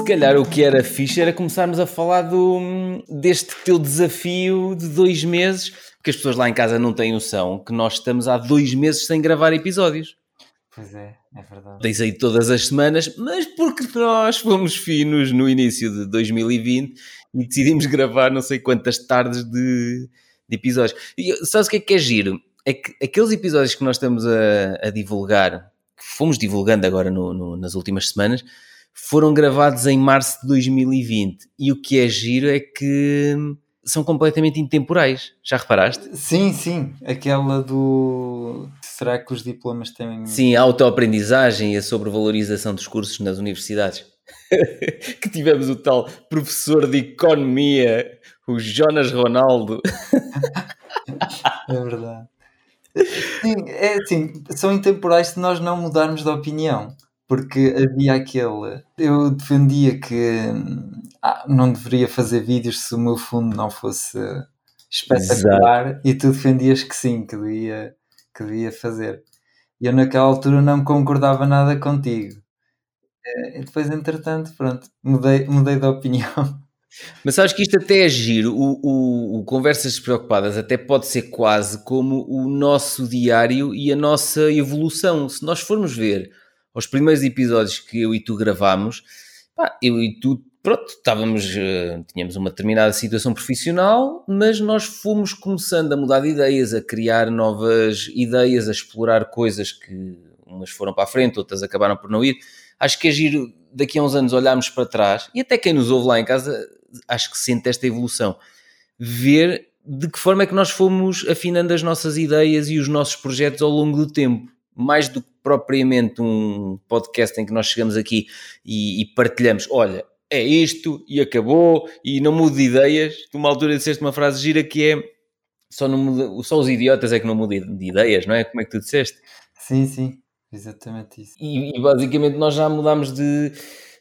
se calhar o que era fixe era começarmos a falar do, deste teu desafio de dois meses, porque as pessoas lá em casa não têm noção que nós estamos há dois meses sem gravar episódios. Pois é, é verdade. Tens aí todas as semanas, mas porque nós fomos finos no início de 2020 e decidimos gravar não sei quantas tardes de, de episódios. E sabes o que é que é giro? É que aqueles episódios que nós estamos a, a divulgar, que fomos divulgando agora no, no, nas últimas semanas, foram gravados em março de 2020. E o que é giro é que são completamente intemporais. Já reparaste? Sim, sim. Aquela do. Será que os diplomas têm. Sim, a autoaprendizagem e a sobrevalorização dos cursos nas universidades. que tivemos o tal professor de economia, o Jonas Ronaldo. é verdade. Sim, é assim, são intemporais se nós não mudarmos de opinião porque havia aquele. Eu defendia que ah, não deveria fazer vídeos se o meu fundo não fosse espetacular Exato. e tu defendias que sim, que devia, que devia fazer. E eu naquela altura não concordava nada contigo. Eh, e depois, entretanto, pronto, mudei, mudei de opinião. Mas sabes que isto até é giro, o, o, o, Conversas Despreocupadas até pode ser quase como o nosso diário e a nossa evolução. Se nós formos ver aos primeiros episódios que eu e tu gravámos, pá, eu e tu, pronto, estávamos, uh, tínhamos uma determinada situação profissional, mas nós fomos começando a mudar de ideias, a criar novas ideias, a explorar coisas que umas foram para a frente, outras acabaram por não ir. Acho que é giro daqui a uns anos olharmos para trás, e até quem nos ouve lá em casa, acho que sente esta evolução. Ver de que forma é que nós fomos afinando as nossas ideias e os nossos projetos ao longo do tempo mais do que propriamente um podcast em que nós chegamos aqui e, e partilhamos, olha, é isto e acabou e não mudo de ideias. Tu uma altura disseste uma frase gira que é só, não muda, só os idiotas é que não mudam de ideias, não é? Como é que tu disseste? Sim, sim, exatamente isso. E, e basicamente nós já mudámos de,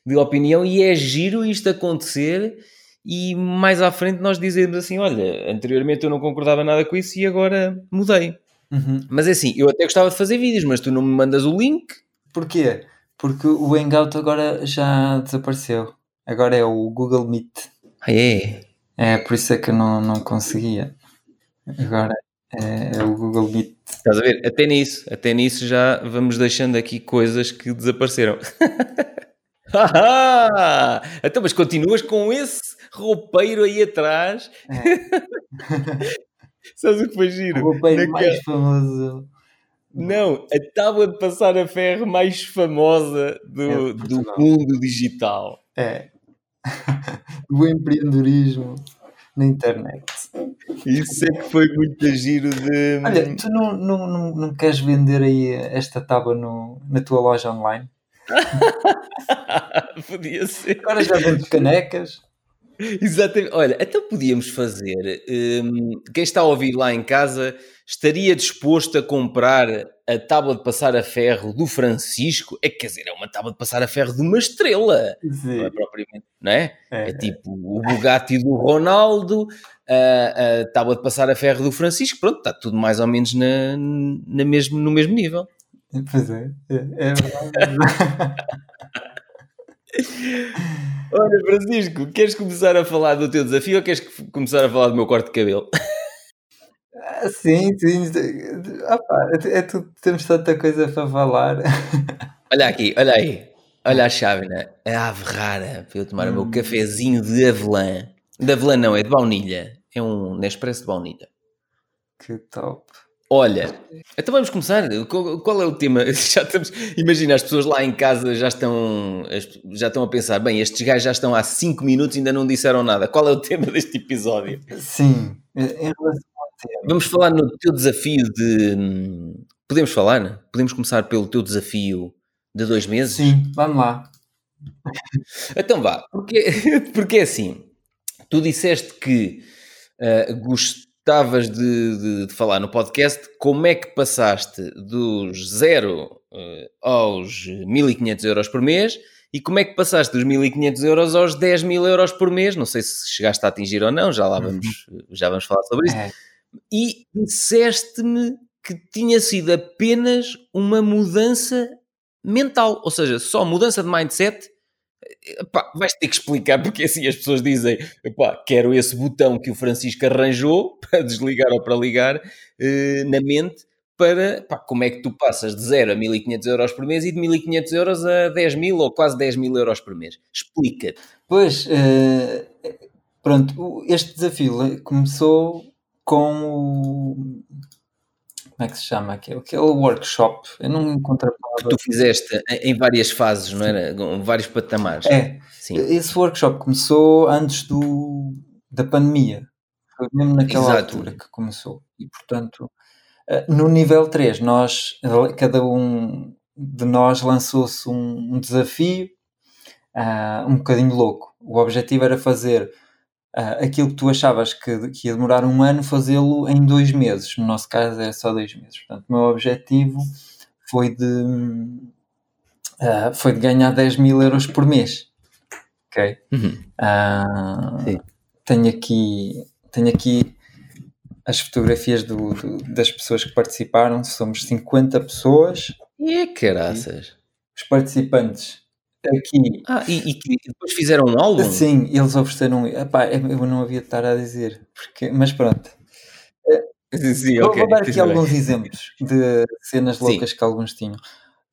de opinião e é giro isto acontecer e mais à frente nós dizemos assim, olha, anteriormente eu não concordava nada com isso e agora mudei. Uhum. Mas é assim, eu até gostava de fazer vídeos, mas tu não me mandas o link. Porquê? Porque o Hangout agora já desapareceu. Agora é o Google Meet. Ah, é? É, por isso é que eu não, não conseguia. Agora é, é o Google Meet. Estás a ver? Até nisso, até nisso já vamos deixando aqui coisas que desapareceram. então, mas continuas com esse roupeiro aí atrás. É. Sabes o que foi giro? O roupeiro mais famoso. Não, a tábua de passar a ferro mais famosa do, é do mundo digital. É. o empreendedorismo na internet. Isso é que foi muito giro de. Olha, tu não, não, não, não queres vender aí esta tábua no, na tua loja online? Podia ser. Agora já vendes canecas. Exatamente. Olha, até podíamos fazer. Um, quem está a ouvir lá em casa estaria disposto a comprar a tábua de passar a ferro do Francisco? É quer dizer, é uma tábua de passar a ferro de uma estrela. Sim. Não é propriamente, não é? É, é tipo o Bugatti do Ronaldo, a, a tábua de passar a ferro do Francisco. Pronto, está tudo mais ou menos na, na mesmo, no mesmo nível. Pois é, é, é verdade. Olha, Francisco, queres começar a falar do teu desafio ou queres começar a falar do meu corte de cabelo? Ah, sim, sim. Opa, é, é tudo, temos tanta coisa para falar. Olha aqui, olha aí. Olha a chávena, a ave rara, para eu tomar hum. o meu hum. cafezinho de avelã. De avelã não, é de baunilha. É um Nespresso de baunilha. Que top. Olha, então vamos começar. Qual, é o tema? Já estamos, imagina, as pessoas lá em casa já estão, já estão a pensar: bem, estes gajos já estão há 5 minutos e ainda não disseram nada. Qual é o tema deste episódio? Sim, em relação ao tema. Vamos falar no teu desafio de. Podemos falar? Podemos começar pelo teu desafio de dois meses? Sim, vamos lá. Então vá, porque, porque é assim: tu disseste que uh, gost, gostavas de, de, de, falar no podcast como é que passaste dos zero uh, aos 1500 euros por mês e como é que passaste dos 1500 euros aos 10 mil euros por mês. Não sei se chegaste a atingir ou não, já lá vamos, uhum. já vamos falar sobre isso. É. E disseste-me que tinha sido apenas uma mudança mental, ou seja, só mudança de mindset pá, vais ter que explicar porque assim as pessoas dizem, pá, quero esse botão que o Francisco arranjou para desligar ou para ligar eh, na mente para como é que tu passas de 0 a 1500 euros por mês e de 1500 euros a 10 mil ou quase 10 mil euros por mês. Explica-te. Pois, uh, pronto, este desafio começou com o. Como é que se chama? Aquele, aquele workshop. Eu não encontro a palavra. Que tu fizeste em várias fases, não era? Vários patamares. É. Sim. Esse workshop começou antes do, da pandemia. Foi mesmo naquela Exato. altura que começou. E, portanto, eh, no nível 3, nós, cada um de nós lançou-se um, um, desafio uh, um bocadinho louco. O objetivo era fazer uh, aquilo que tu achavas que, que ia demorar um ano, fazê-lo em dois meses. No nosso caso é só dois meses. Portanto, o meu objetivo foi de, uh, foi de ganhar 10 mil euros por mês. Ok? Uhum. tenho aqui, tenho aqui as fotografias do, do, das pessoas que participaram. Somos 50 pessoas. E caraças! Os participantes aqui. Ah, e, e, depois fizeram um álbum? Sim, eles ofereceram. Epá, eu não havia de estar a dizer, porque, mas pronto. Sim, vou, okay, vou dar aqui alguns bem. exemplos de cenas loucas sim. que alguns tinham.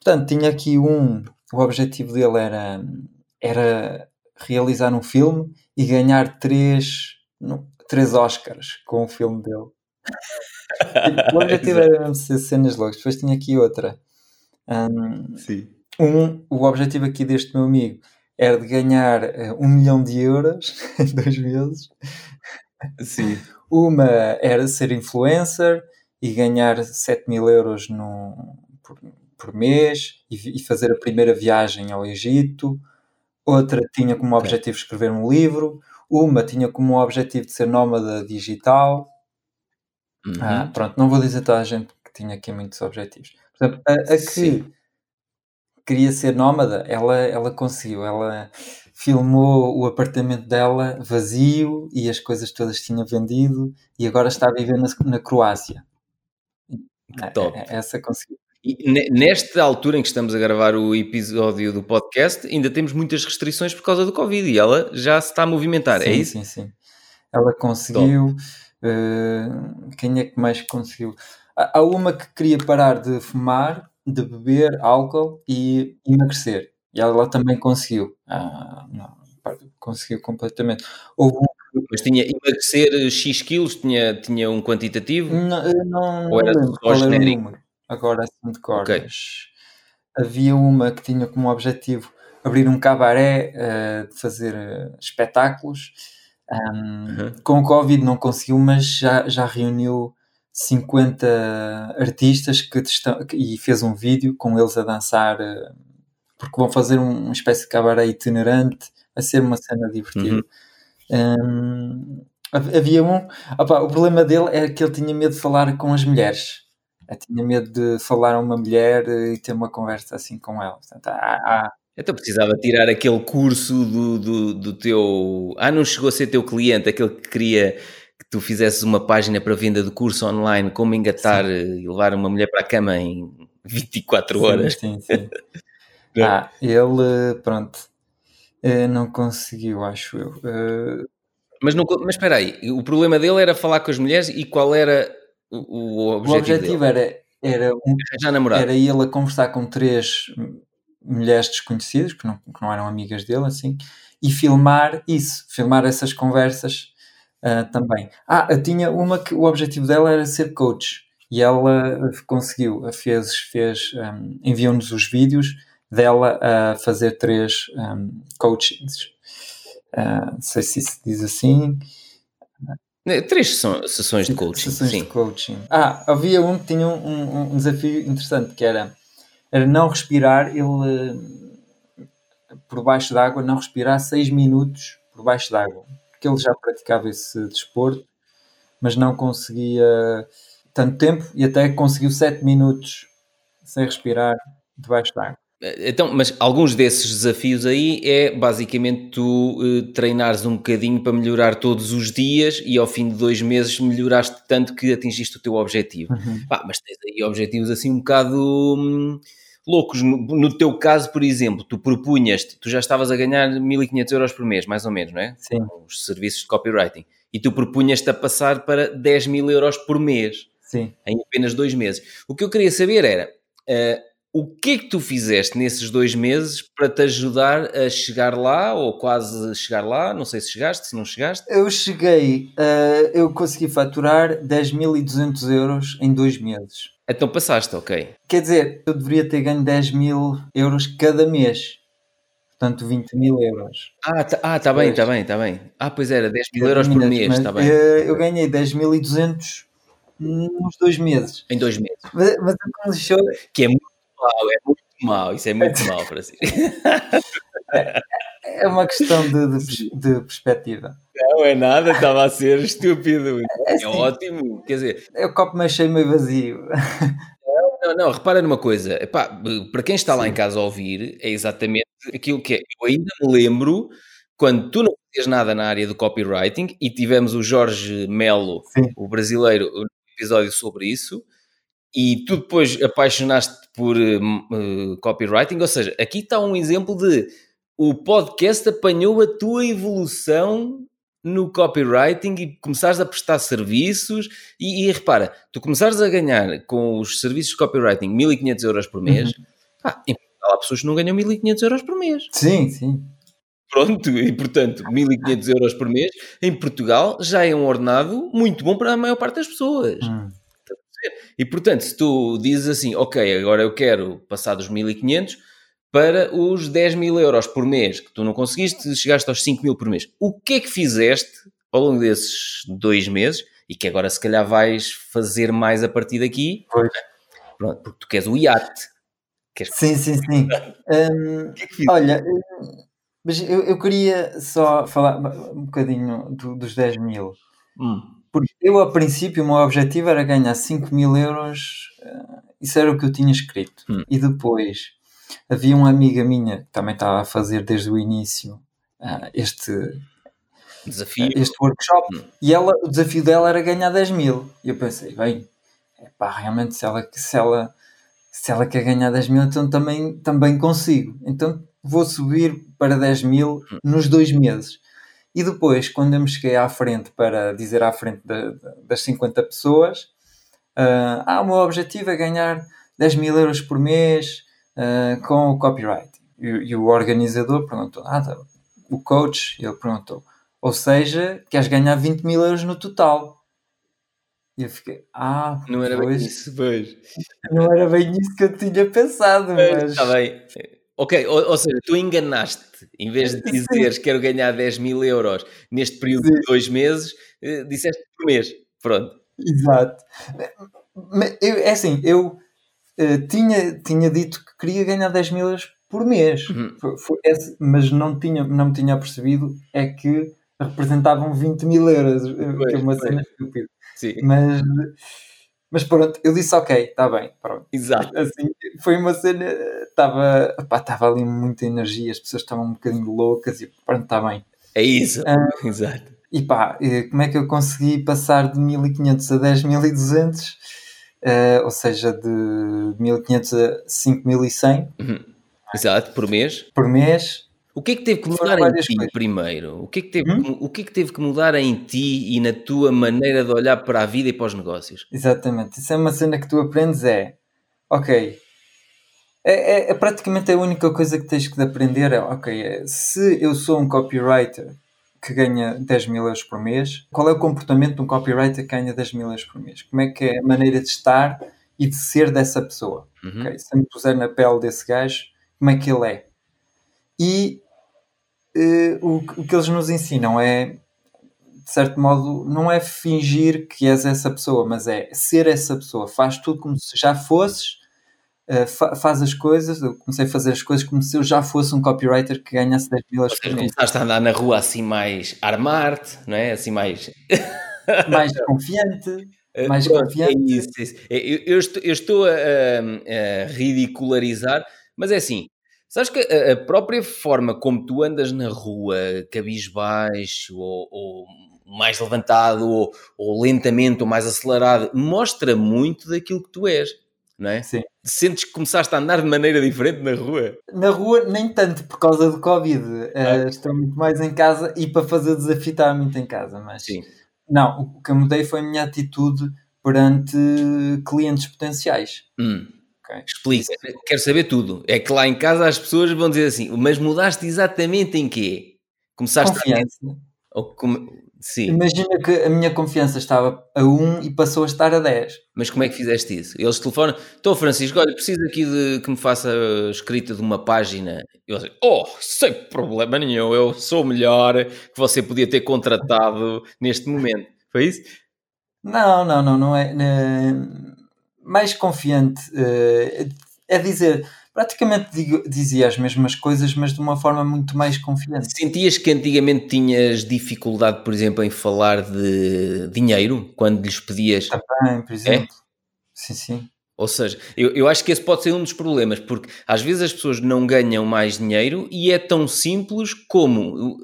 Portanto, tinha aqui um. O objetivo dele era, era realizar um filme e ganhar três, três Oscars com o filme dele. o objetivo era mesmo ser cenas loucas. Depois tinha aqui outra. Um, Sim. Um, o objetivo aqui deste meu amigo era de ganhar uh, um milhão de euros em dois meses. Sim. Uma era ser influencer e ganhar 7 mil euros no, por, por mês e, e, fazer a primeira viagem ao Egito. Outra tinha como objetivo escrever um livro. Uma tinha como objetivo de ser nómada digital. Uhum. Ah, pronto, não vou dizer toda a gente que tinha aqui muitos objetivos. Portanto, a, a que queria ser nómada, ela, ela conseguiu. Ela filmou o apartamento dela vazio e as coisas todas tinha vendido e agora está a viver na, na Croácia. Que top. É, essa conseguiu. E nesta altura em que estamos a gravar o episódio do podcast, ainda temos muitas restrições por causa do Covid e ela já se está a movimentar, é sim, é isso? Sim, sim. Ela conseguiu. Uh, quem é que mais conseguiu? Há uma que queria parar de fumar, de beber álcool e emagrecer. E ela também conseguiu. Ah, não, conseguiu completamente. Houve um mas tinha emagrecer X quilos, tinha, tinha um quantitativo? Não, não, Ou era não só genérico? Agora assim de cor. Okay. Havia uma que tinha como objetivo abrir um cabaré, uh, fazer uh, espetáculos. Um. Com o Covid não conseguiu, mas já, já reuniu 50 artistas que estão, e fez um vídeo com eles a dançar, uh, porque vão fazer um, uma espécie de cabaré itinerante, a ser uma cena divertida. Uhum. Um, havia um. Opa, o problema dele é que ele tinha medo de falar com as mulheres. Eu tinha medo de falar a uma mulher e ter uma conversa assim com ela. Portanto, há, há... Então precisava tirar aquele curso do, do, do, teu. Ah, não chegou a ser teu cliente, aquele que queria que tu fizesses uma página para venda de curso online, como engatar sim. e levar uma mulher para a cama em 24 horas. Sim, sim. sim. ah, ele, pronto, eh, não conseguiu, acho eu. Eh, mas, não, mas espera aí, o problema dele era falar com as mulheres e qual era o, o objetivo, o objetivo era, era, um, era ele a conversar com três mulheres desconhecidas, que não, que não eram amigas dele, assim, e filmar isso, filmar essas conversas uh, também. Ah, tinha uma que o objetivo dela era ser coach, e ela conseguiu, fez, fez um, enviou-nos os vídeos dela a fazer três um, coachings. Uh, não sei se se diz assim, né, três sessões de coaching. Sessões sim. de coaching. Ah, havia um que tinha um, um, desafio interessante que era, era não respirar, ele por baixo d'água, não respirar seis minutos por baixo d'água. Porque ele já praticava esse desporto, mas não conseguia tanto tempo e até conseguiu sete minutos sem respirar debaixo d'água. Então, mas alguns desses desafios aí é basicamente tu uh, treinares um bocadinho para melhorar todos os dias e ao fim de dois meses melhoraste tanto que atingiste o teu objetivo. Uhum. Pá, mas tens aí objetivos assim um bocado. Hum, loucos. No, no teu caso, por exemplo, tu propunhas, tu já estavas a ganhar 1500 euros por mês, mais ou menos, não é? Sim. Os serviços de copywriting. E tu propunhas-te a passar para 10 mil euros por mês. Sim. Em apenas dois meses. O que eu queria saber era, uh, o que é que tu fizeste nesses dois meses para te ajudar a chegar lá, ou quase chegar lá? Não sei se chegaste, se não chegaste. Eu cheguei, uh, eu consegui faturar 10.200 euros em dois meses. Então passaste, ok. Quer dizer, eu deveria ter ganho 10 mil euros cada mês. Portanto, 20 mil euros. Ah, tá, ah, tá bem, tá bem, tá bem. Ah, pois era, 10 mil euros por mês, está bem. Eu, eu ganhei 10.200 nos dois meses. Em dois meses. Mas, mas o que me deixou... Que é muito mau, é muito mau, isso é muito mau para si. É uma questão de, de, de, perspectiva. Não é nada, estava a ser estúpido. É, assim, é ótimo, quer dizer... É o copo meio cheio, meio vazio. Não, não, não, repara numa coisa. Epá, para quem está Sim. lá em casa a ouvir, é exatamente aquilo que é. Eu ainda me lembro quando tu não fazias nada na área do copywriting e tivemos o Jorge Melo, Sim. o brasileiro, um episódio sobre isso, e tu depois apaixonaste por uh, copywriting, ou seja, aqui está um exemplo de o podcast apanhou a tua evolução no copywriting e começares a prestar serviços e, e, repara, tu começares a ganhar com os serviços de copywriting 1500 euros por mês, uhum. ah, em Portugal há pessoas que não ganham 1500 euros por mês. Sim, sim. Pronto, e portanto, 1500 euros por mês em Portugal já é um ordenado muito bom para a maior parte das pessoas. Hum. E portanto, se tu dizes assim, ok, agora eu quero passar dos 1500 para os 10 mil euros por mês, que tu não conseguiste, chegaste aos 5 mil por mês. O que é que fizeste ao longo desses dois meses e que agora se calhar vais fazer mais a partir daqui? Pois. Pronto, porque tu queres o iate. Queres... Sim, sim, sim. um, que é que olha, mas eu, eu queria só falar um bocadinho do, dos 10 mil. Hum. Porque eu, a princípio, o meu objetivo era ganhar 5 mil euros. Uh, isso era o que eu tinha escrito. Hum. E depois havia uma amiga minha que também estava a fazer desde o início uh, este desafio, este workshop, hum. e ela, o desafio dela era ganhar 10 mil. E eu pensei, bem, pá, realmente se ela, se, ela, se ela quer ganhar 10 mil, então também, também consigo. Então vou subir para 10 mil nos dois meses. E depois, quando eu me cheguei à frente para dizer à frente de, de, das 50 pessoas, uh, ah, o meu objetivo é ganhar 10 mil euros por mês uh, com o copyright. E, e, o organizador perguntou, ah, tá, o coach, ele perguntou, ou seja, queres ganhar 20 mil euros no total. E eu fiquei, ah, não era pois, bem isso, pois. Não era bem isso que eu tinha pensado, mas. Está bem. Ok, ou, ou, seja, tu enganaste, em vez de dizeres quero ganhar 10 mil euros neste período Sim. de dois meses, eh, disseste por mês. Pronto. Exato. É assim, eu uh, tinha, tinha dito que queria ganhar 10 mil euros por mês, uhum. foi, foi esse, mas não, tinha, não me tinha percebido é que representavam 20 mil euros, pois, que é uma cena estúpida. Mas mas pronto, eu disse ok, está bem, pronto. Exato. Assim, foi uma cena, estava estava ali muita energia, as pessoas estavam um bocadinho loucas e pronto, está bem. É isso, uh, exato. E pá, como é que eu consegui passar de 1500 a 10.200? Uh, ou seja, de 1500 a 5100. Uhum. Exato, por mês. Por mês. O que é que teve que mudar em ti coisas. primeiro? O que, é que teve, hum? o que é que teve que mudar em ti e na tua maneira de olhar para a vida e para os negócios? Exatamente. Isso é uma cena que tu aprendes é, ok, é, é, é praticamente a única coisa que tens que aprender é, ok, é, se eu sou um copywriter que ganha 10 mil euros por mês, qual é o comportamento de um copywriter que ganha 10 mil euros por mês? Como é que é a maneira de estar e de ser dessa pessoa? Uhum. Okay? Se eu me puser na pele desse gajo, como é que ele é? E uh, o, o que eles nos ensinam é, de certo modo, não é fingir que és essa pessoa, mas é ser essa pessoa. Faz tudo como se já fosses, uh, fa faz as coisas. Eu comecei a fazer as coisas como se eu já fosse um copywriter que ganhasse 10 mil euros por mês. Começaste a andar na rua assim mais armar-te, não é? Assim mais. mais confiante. Eh, mais Pronto, confiante. É isso, é isso. Eu, eu, estou, eu estou a, a, ridicularizar, mas é assim, Sabes que a, a própria forma como tu andas na rua, cabisbaixo, ou, ou mais levantado, ou, ou, lentamente, ou mais acelerado, mostra muito daquilo que tu és. Não é? Sim. Sentes que começaste a andar de maneira diferente na rua? Na rua, nem tanto por causa do Covid. Uh, estou muito mais em casa e para fazer o desafio estava muito em casa. Mas Sim. não, o que eu mudei foi a minha atitude perante clientes potenciais. Hum. ok? Explica, quero saber tudo. É que lá em casa as pessoas vão dizer assim, mas mudaste exatamente em quê? Começaste Confiança. a... Ou come- Sim, Imagina que a minha confiança estava a 1 e passou a estar a 10. mas como é que fizeste isso? Eles telefonam, estou Francisco, olha, preciso aqui de que me faça a escrita de uma página. Eu assim, oh, sem problema nenhum, eu sou o melhor que você podia ter contratado neste momento. Foi isso? Não, não, não, não é. né, mais confiante eh, é dizer, praticamente digo- dizia as mesmas coisas, mas de uma forma muito mais confiante. Sentias que antigamente tinhas dificuldade, por exemplo, em falar de dinheiro, quando lhes pedias Também, por exemplo. Sim, sim. Ou seja, eu, eu acho que esse pode ser um dos problemas, porque às vezes as pessoas não ganham mais dinheiro e é tão simples como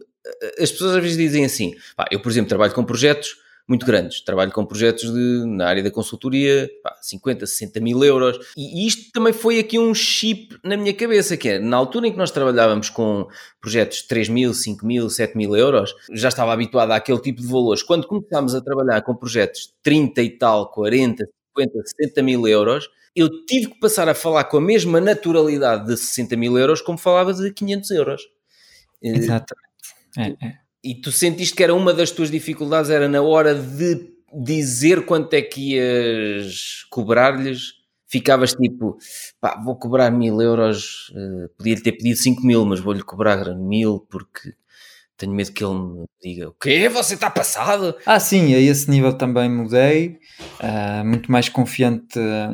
as pessoas às vezes dizem assim: pá, eu, por exemplo, trabalho com projetos muito grandes, trabalho com projetos de, na área da consultoria, pá, 50, 60 mil euros, e isto também foi aqui um chip na minha cabeça, que é na altura em que nós trabalhávamos com projetos de 3 mil, 5 mil, 7 mil euros, já estava habituado àquele tipo de valores. Quando começámos a trabalhar com projetos de 30 e tal, 40, 50, 60 mil euros, eu tive que passar a falar com a mesma naturalidade de 60 mil euros como falava de 500 euros. Eh, Exatamente. É, é. E tu sentiste que era uma das tuas dificuldades, era na hora de dizer quanto é que ias cobrar-lhes, ficavas tipo, pá, vou cobrar mil euros, eh, podia-lhe ter pedido 5 mil, mas vou-lhe cobrar mil porque tenho medo que ele me diga, o quê? Você está passado? Ah, sim, a esse nível também mudei. ah, muito mais confiante ah,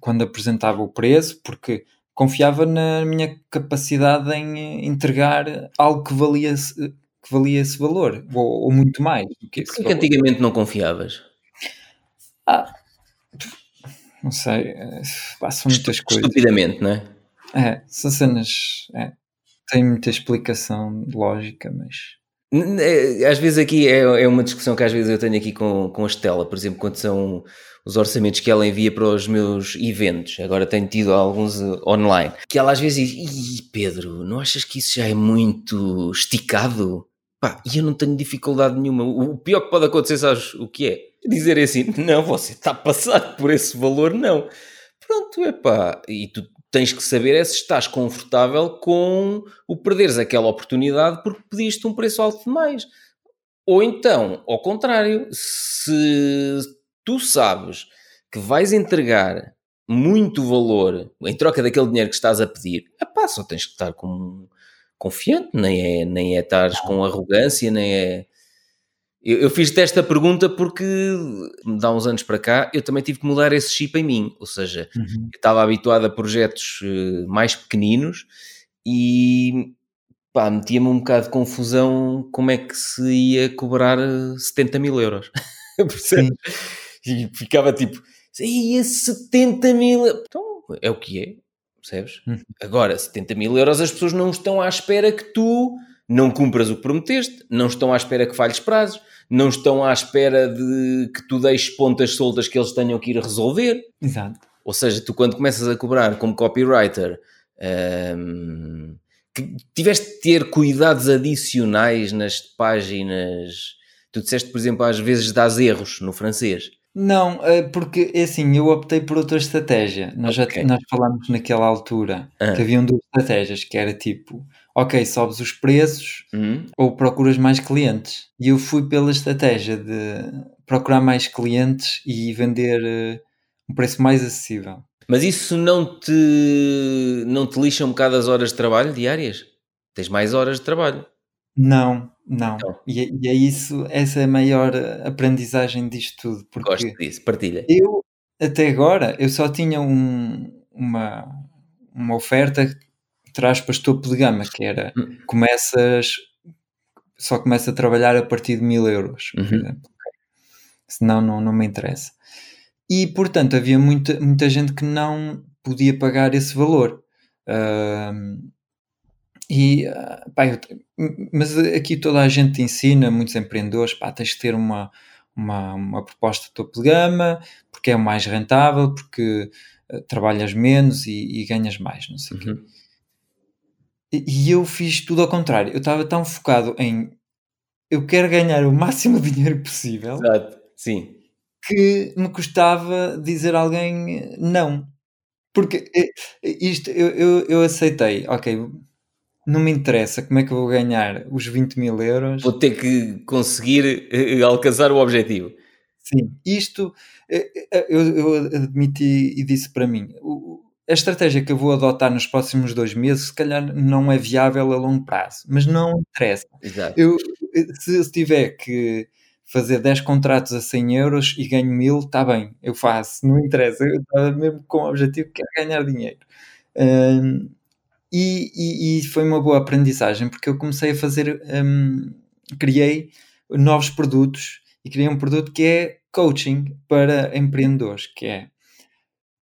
quando apresentava o preço, porque confiava na minha capacidade em entregar algo que valia, que valia esse valor, ou, ou muito mais do que esse Porquê que antigamente não confiavas? Ah, não sei, eh, são muitas coisas. Estupidamente, não é? É, são cenas. É, tem muita explicação lógica, mas. É, Às vezes aqui é, é uma discussão que às vezes eu tenho aqui com, com a Estela, por exemplo, quando são os orçamentos que ela envia para os meus eventos, agora tenho tido alguns eh, online, que ela às vezes diz, Ih, Pedro, não achas que isso já é muito esticado? Pá, e eu não tenho dificuldade nenhuma. O pior que pode acontecer, sabes o que é? Dizer assim, não, você está a passar por esse valor, não. Pronto, é pá, e tu tens que saber é se estás confortável com o perderes aquela oportunidade porque pediste um preço alto demais. Ou então, ao contrário, se tu sabes que vais entregar muito valor em troca daquele dinheiro que estás a pedir, epá, só tens que estar com confiante, nem é, nem é estares com arrogância, nem é. Eu, eu fiz-te esta pergunta porque dá uns anos para cá eu também tive que mudar esse chip em mim, ou seja, eu estava habituado a projetos eh, mais pequeninos e pá, metia-me um bocado de confusão como é que se ia cobrar eh, 70 mil euros. E ficava tipo, ia 70 mil. Então é o que é, percebes? Uhum. Agora, 70 mil euros, as pessoas não estão à espera que tu não cumpras o que prometeste, não estão à espera que falhes prazos, não estão à espera de que tu deixes pontas soltas que eles tenham que ir resolver. Exato. Ou seja, tu quando começas a cobrar como copywriter, hum, que tiveste de ter cuidados adicionais nas páginas. Tu disseste, por exemplo, às vezes dás erros no francês. Não, eh, porque é assim, eu optei por outra estratégia. Nós já Ok. nós falámos naquela altura Ah. que haviam duas estratégias, que era tipo, ok, sobes os preços Hum? ou procuras mais clientes. E eu fui pela estratégia de procurar mais clientes e vender eh, um preço mais acessível. Mas isso não te, não te lixa um bocado as horas de trabalho diárias? Tens mais horas de trabalho. Não, não. Não. E, é- e é isso, essa é a maior aprendizagem disto tudo, porque Gosto disso, partilha. eu até agora eu só tinha um- uma, uma oferta entre aspas topo de gama, que era Hum. começas só começa a trabalhar a partir de mil euros, por Uhum. exemplo. Ok. Senão não, não me interessa. E portanto havia muita, muita gente que não podia pagar esse valor. Ahm, e ah, pá, eu mas aqui toda a gente te ensina, muitos empreendedores, pá, tens de ter uma, uma, uma proposta topo de gama, porque é o mais rentável, porque uh, trabalhas menos e, e, ganhas mais, não sei o uhum. quê. E, e eu fiz tudo ao contrário. Eu estava tão focado em eu quero ganhar o máximo de dinheiro possível. Exato, sim. Que me custava dizer a alguém não. Porque eh, isto eu, eu, eu aceitei, ok, não me interessa como é que eu vou ganhar os 20 mil euros. Vou ter que conseguir eh, alcançar o objetivo. Sim, isto eh, eu, eu admiti e disse para mim. A estratégia que eu vou adotar nos próximos dois meses, se calhar não é viável a longo prazo, mas não interessa. Exato. Eu, se, se tiver que fazer 10 contratos a 100 euros e ganho 1000, está bem, eu faço, não interessa, eu estava mesmo com o objetivo que é ganhar dinheiro. Um, e, e, e, foi uma boa aprendizagem porque eu comecei a fazer, um, criei novos produtos e criei um produto que é coaching para empreendedores, que é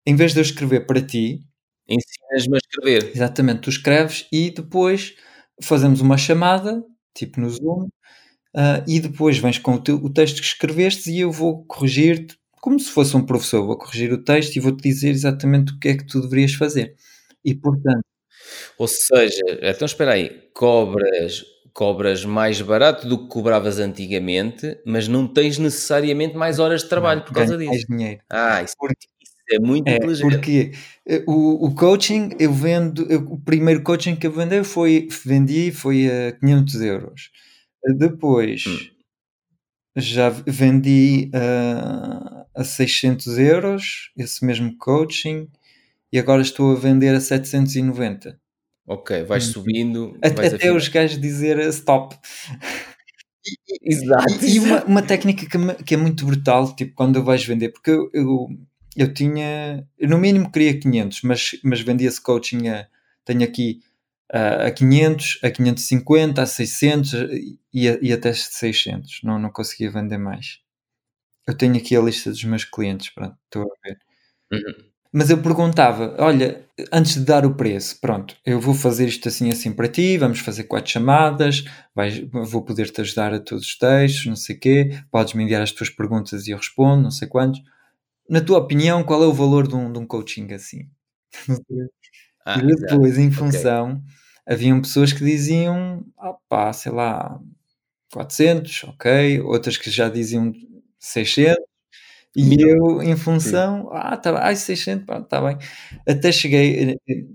em vez de eu escrever para ti, ensinas-me a escrever. Exatamente, tu escreves e depois fazemos uma chamada, tipo no Zoom, uh, e depois vens com o, teu, o, texto que escreveste e eu vou corrigir-te, como se fosse um professor, vou corrigir o texto e vou-te dizer exatamente o que é que tu deverias fazer. E portanto. Ou seja, então espera aí, cobras cobras mais barato do que cobravas antigamente, mas não tens necessariamente mais horas de trabalho não, por causa disso. Mais dinheiro. Ah, isso, porque, isso é muito é, inteligente. Porque eh, o, o coaching, eu vendo, eu, o primeiro coaching que eu vendi foi, vendi foi a 500 euros. Depois hum. já vendi uh, a 600 euros esse mesmo coaching e agora estou a vender a 790. Ok, vais uhum. subindo. Até, vais até os gajos dizer stop. Exato. E, uma, uma, técnica que, que, é muito brutal, tipo, quando vais vender, porque eu, eu, eu tinha, eu no mínimo queria 500, mas, mas vendia esse coaching a, tenho aqui a 500, a 550, a 600 e, a, e até 600. Não, não conseguia vender mais. Eu tenho aqui a lista dos meus clientes, pronto, estou a ver. Uhum. Mas eu perguntava: olha, antes de dar o preço, pronto, eu vou fazer isto assim assim para ti, vamos fazer quatro chamadas, vais, vou poder-te ajudar a todos os textos, não sei o quê, podes me enviar as tuas perguntas e eu respondo, não sei quantos. Na tua opinião, qual é o valor de um, de um coaching assim? Ah, e depois, em função, okay. haviam pessoas que diziam, ah pá, sei lá, 400, ok, outras que já diziam 600, e eu, em função, Sim. ah, tá, ai, 600, pronto, está bem. Até cheguei. Eh, eh,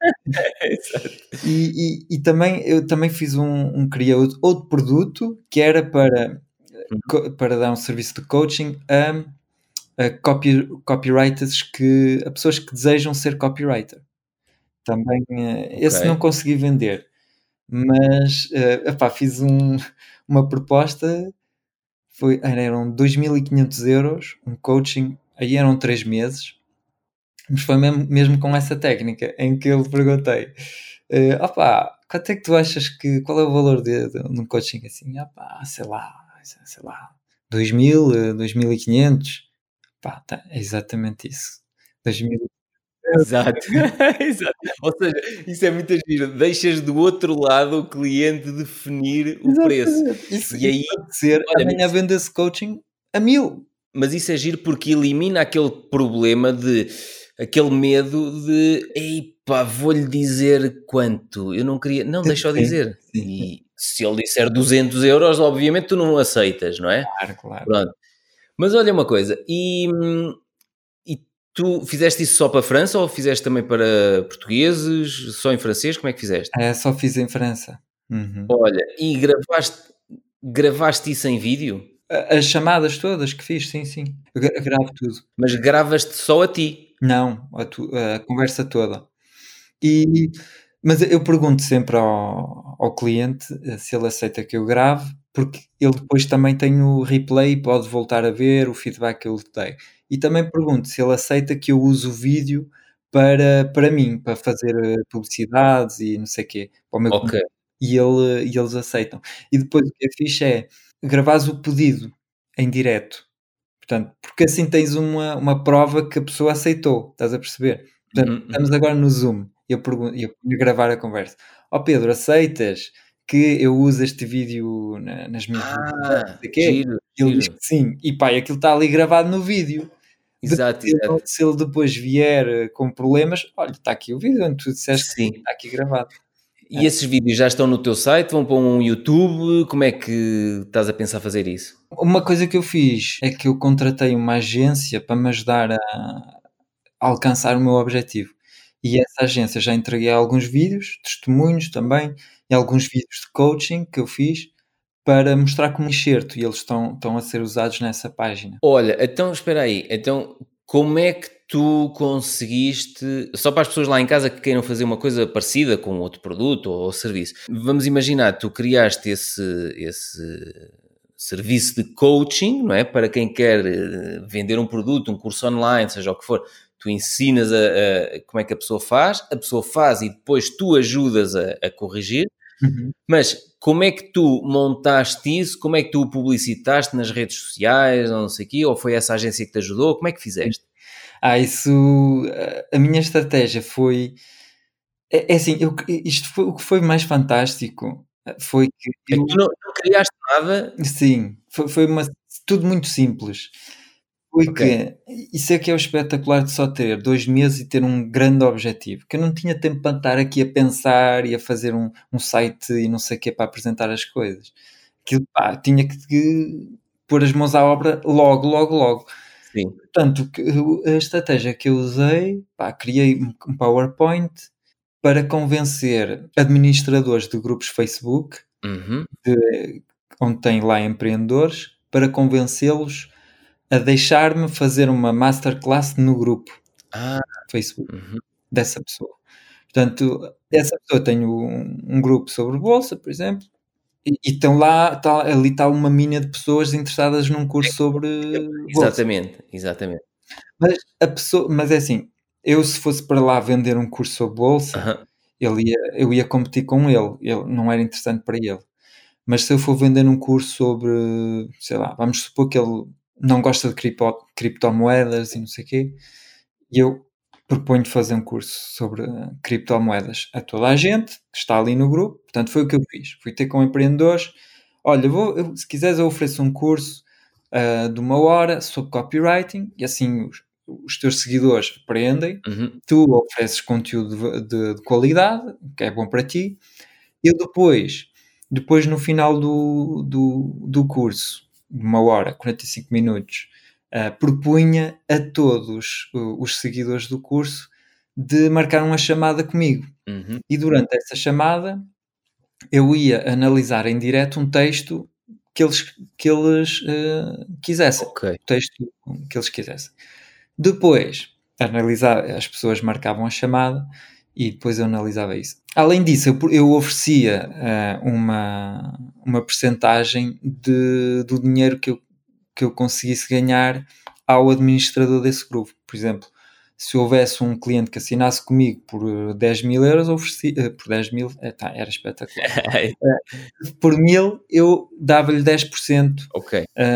e, e, e, também eu também fiz um, um criei outro produto que era para, uhum. para dar um serviço de coaching a, a copy, copywriters que a pessoas que desejam ser copywriter. Também eh, okay. esse não consegui vender, mas uh, epá, fiz um, uma proposta foi, eram 2.500 euros, um coaching, aí eram 3 meses, mas foi mesmo, mesmo com essa técnica em que eu lhe perguntei: uh, opá, quanto é que tu achas que, qual é o valor de, de, de um coaching assim? Opá, sei lá, sei lá, 2.000, 2.500, pá, tá, é exatamente isso. 2.000 Exato. Exato. Ou seja, isso é muito giro. Deixas do outro lado o cliente definir o preço. Isso, e aí, ser, olha, amanhã vende esse coaching a mil. Mas isso é giro porque elimina aquele problema de aquele medo de eipá, vou-lhe dizer quanto. Eu não queria, não, deixa eu dizer. E se ele disser 200 euros, obviamente tu não aceitas, não é? Claro, claro. Pronto. Mas olha uma coisa, e hum, Tu fizeste isso só para a França ou fizeste também para portugueses, só em francês? Como é que fizeste? É, só fiz em França. Uhum. Olha, e gravaste, gravaste isso em vídeo? As chamadas todas que fiz, sim, sim. Eu gravo tudo. Mas gravas-te só a ti? Não, a, tu, a, conversa toda. E, mas eu pergunto sempre ao, ao cliente eh, se ele aceita que eu grave, porque ele depois também tem o replay e pode voltar a ver o feedback que eu lhe dei. E também pergunto se ele aceita que eu use o vídeo para, para mim, para fazer eh, publicidades e não sei o quê. Para o meu. E, ele, e eles aceitam. E depois o que é fixe é gravares o pedido em direto. Portanto, porque assim tens uma, uma prova que a pessoa aceitou, estás a perceber? Portanto, uhum, estamos uhum. agora no Zoom e eu, pergunto, eu gravar a conversa. Ó oh Pedro, aceitas que eu use este vídeo na, nas minhas ah, Giro, ele diz que sim, e pá, aquilo está ali gravado no vídeo. Exato, Se ele, exato. se ele depois vier eh, com problemas, olha, está aqui o vídeo onde tu disseste Sim. que está aqui gravado. E esses vídeos já estão no teu site? Vão para um YouTube? Como é que estás a pensar fazer isso? Uma coisa que eu fiz é que eu contratei uma agência para me ajudar a, a alcançar o meu objetivo. E essa agência já entreguei alguns vídeos, testemunhos também, e alguns vídeos de coaching que eu fiz para mostrar como enxerto e eles estão, estão a ser usados nessa página. Olha, então espera aí. Então, como é que tu conseguiste, só para as pessoas lá em casa que queiram fazer uma coisa parecida com outro produto ou serviço, vamos imaginar, tu criaste esse, esse serviço de coaching, não é? Para quem quer eh, vender um produto, um curso online, seja o que for, tu ensinas a, a- como é que a pessoa faz, a pessoa faz e depois tu ajudas a, a corrigir. Mas como é que tu montaste isso? Como é que tu o publicitaste nas redes sociais ou não sei o quê? Ou foi essa agência que te ajudou? Como é que fizeste? Ah, isso. A minha estratégia foi. É, é assim, eu, isto foi o que foi mais fantástico. Foi que. É Eu, que tu não, não criaste nada. sim, foi, foi uma, tudo muito simples. Foi Ok. que. Isso é que é o espetacular de só ter dois meses e ter um grande objetivo. Que eu não tinha tempo para estar aqui a pensar e a fazer um, um site e não sei o que para apresentar as coisas. Aquilo, pá, tinha que, que pôr as mãos à obra logo, logo, logo. Sim. Portanto, que- a estratégia que eu usei, pá, criei um- um PowerPoint para convencer administradores de grupos Facebook, Uhum. de- onde tem lá empreendedores, para convencê-los a deixar-me fazer uma masterclass no grupo Ah, Facebook uhum. dessa pessoa. Portanto, essa pessoa tem um, um grupo sobre bolsa, por exemplo, e, estão lá, tá, ali está uma mina de pessoas interessadas num curso sobre bolsa. Exatamente, exatamente. Mas a pessoa, mas é assim, eu se fosse para lá vender um curso sobre bolsa, Aham. ele ia, eu ia competir com ele, ele não era interessante para ele. Mas se eu for vender um curso sobre, sei lá, vamos supor que ele não gosta de cripto, criptomoedas e não sei o quê, e eu proponho fazer um curso sobre eh, criptomoedas a toda a gente que está ali no grupo. Portanto, foi o que eu fiz. Fui ter com empreendedores. Olha, vou, eu- se quiseres, eu ofereço um curso ah, de uma hora sobre copywriting e assim os, os teus seguidores aprendem. Uhum. Tu ofereces conteúdo de, de- de qualidade, que é bom para ti. Eu depois, depois no final do, do, do curso, uma hora, 45 minutos, ah, propunha a todos uh, os seguidores do curso de marcar uma chamada comigo. Uhum. E durante essa chamada eu ia analisar em direto um texto que eles, que eles eh, quisessem. Ok. O texto que eles quisessem. Depois, analisar, as pessoas marcavam a chamada e depois eu analisava isso. Além disso, eu, eu oferecia eh, uma, uma percentagem de, do dinheiro que eu, que eu conseguisse ganhar ao administrador desse grupo. Por exemplo, se houvesse um cliente que assinasse comigo por eh, 10 mil euros, eu oferecia, eh, por 10 mil, eh, tá, era espetacular. Por mil, eu dava-lhe 10% ok. a,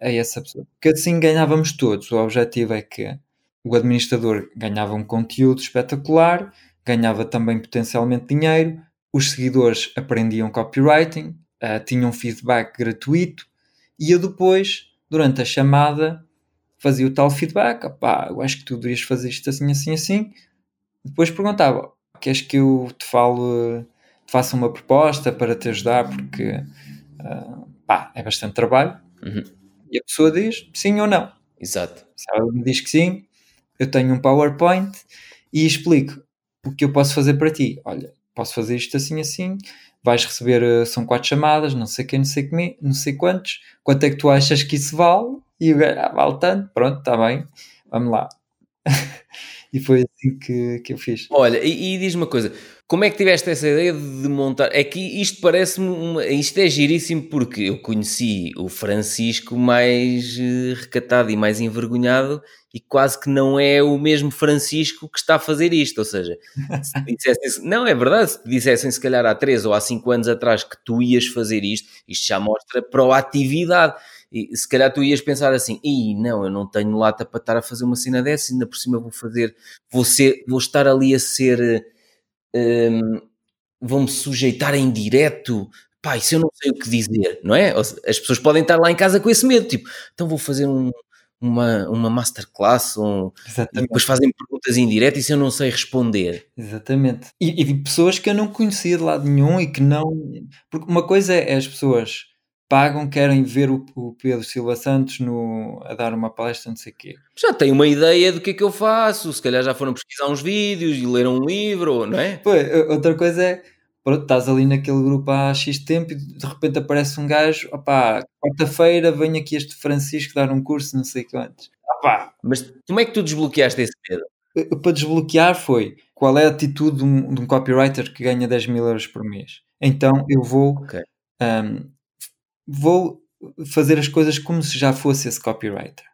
a essa pessoa. Porque assim ganhávamos todos. O objetivo é que o administrador ganhava um conteúdo espetacular, ganhava também potencialmente dinheiro, os seguidores aprendiam copywriting, eh, tinham feedback gratuito e eu depois, durante a chamada, fazia o tal feedback. Opá, eu acho que tu deverias fazer isto assim, assim, assim. Depois perguntava: queres que eu te fale, te faça uma proposta para te ajudar? Porque ah, pá, é bastante trabalho. Uhum. E a pessoa diz sim ou não. Exato. Se ela me diz que sim, eu tenho um PowerPoint e explico o que eu posso fazer para ti. Olha, posso fazer isto assim, assim. Vais receber, eh, são quatro chamadas, não sei quem, não sei, quem, não sei quantos. Quanto é que tu achas que isso vale? E o gajo, ah, vale tanto. Pronto, está bem. Vamos lá. e foi assim que, que eu fiz. Olha, e, e diz-me uma coisa, como é que tiveste essa ideia de montar? É que isto parece-me, uma, isto é giríssimo porque eu conheci o Francisco mais eh, recatado e mais envergonhado e quase que não é o mesmo Francisco que está a fazer isto, ou seja, se dissessem, não é verdade, se te dissessem se calhar há 3 ou há 5 anos atrás que tu ias fazer isto, isto já mostra proatividade. E se calhar tu ias pensar assim, Ih, não, eu não tenho lata para estar a fazer uma cena dessa, ainda por cima vou fazer, vou, ser, vou estar ali a ser, hum, vou-me sujeitar em direto, pá, isso eu não sei o que dizer, não é? As pessoas podem estar lá em casa com esse medo, tipo, então vou fazer um, uma, uma masterclass um, e depois fazem perguntas indiretas e se eu não sei responder. Exatamente. E, e de pessoas que eu não conhecia de lado nenhum e que não. Porque uma coisa é as pessoas pagam, querem ver o, o Pedro Silva Santos no, a dar uma palestra, não sei o quê. Já têm uma ideia do que é que eu faço, se calhar já foram pesquisar uns vídeos e leram um livro, não é? Pô, outra coisa é, pronto, estás ali naquele grupo há X tempo e de repente aparece um gajo, opá, quarta-feira vem aqui este Francisco dar um curso, não sei quantos. Opá, Mas como é que tu desbloqueaste esse eu- para desbloquear foi qual é a atitude de um, de um copywriter que ganha 10 mil euros por mês. Então eu vou, Ok. ahm, vou fazer as coisas como se já fosse esse copywriter.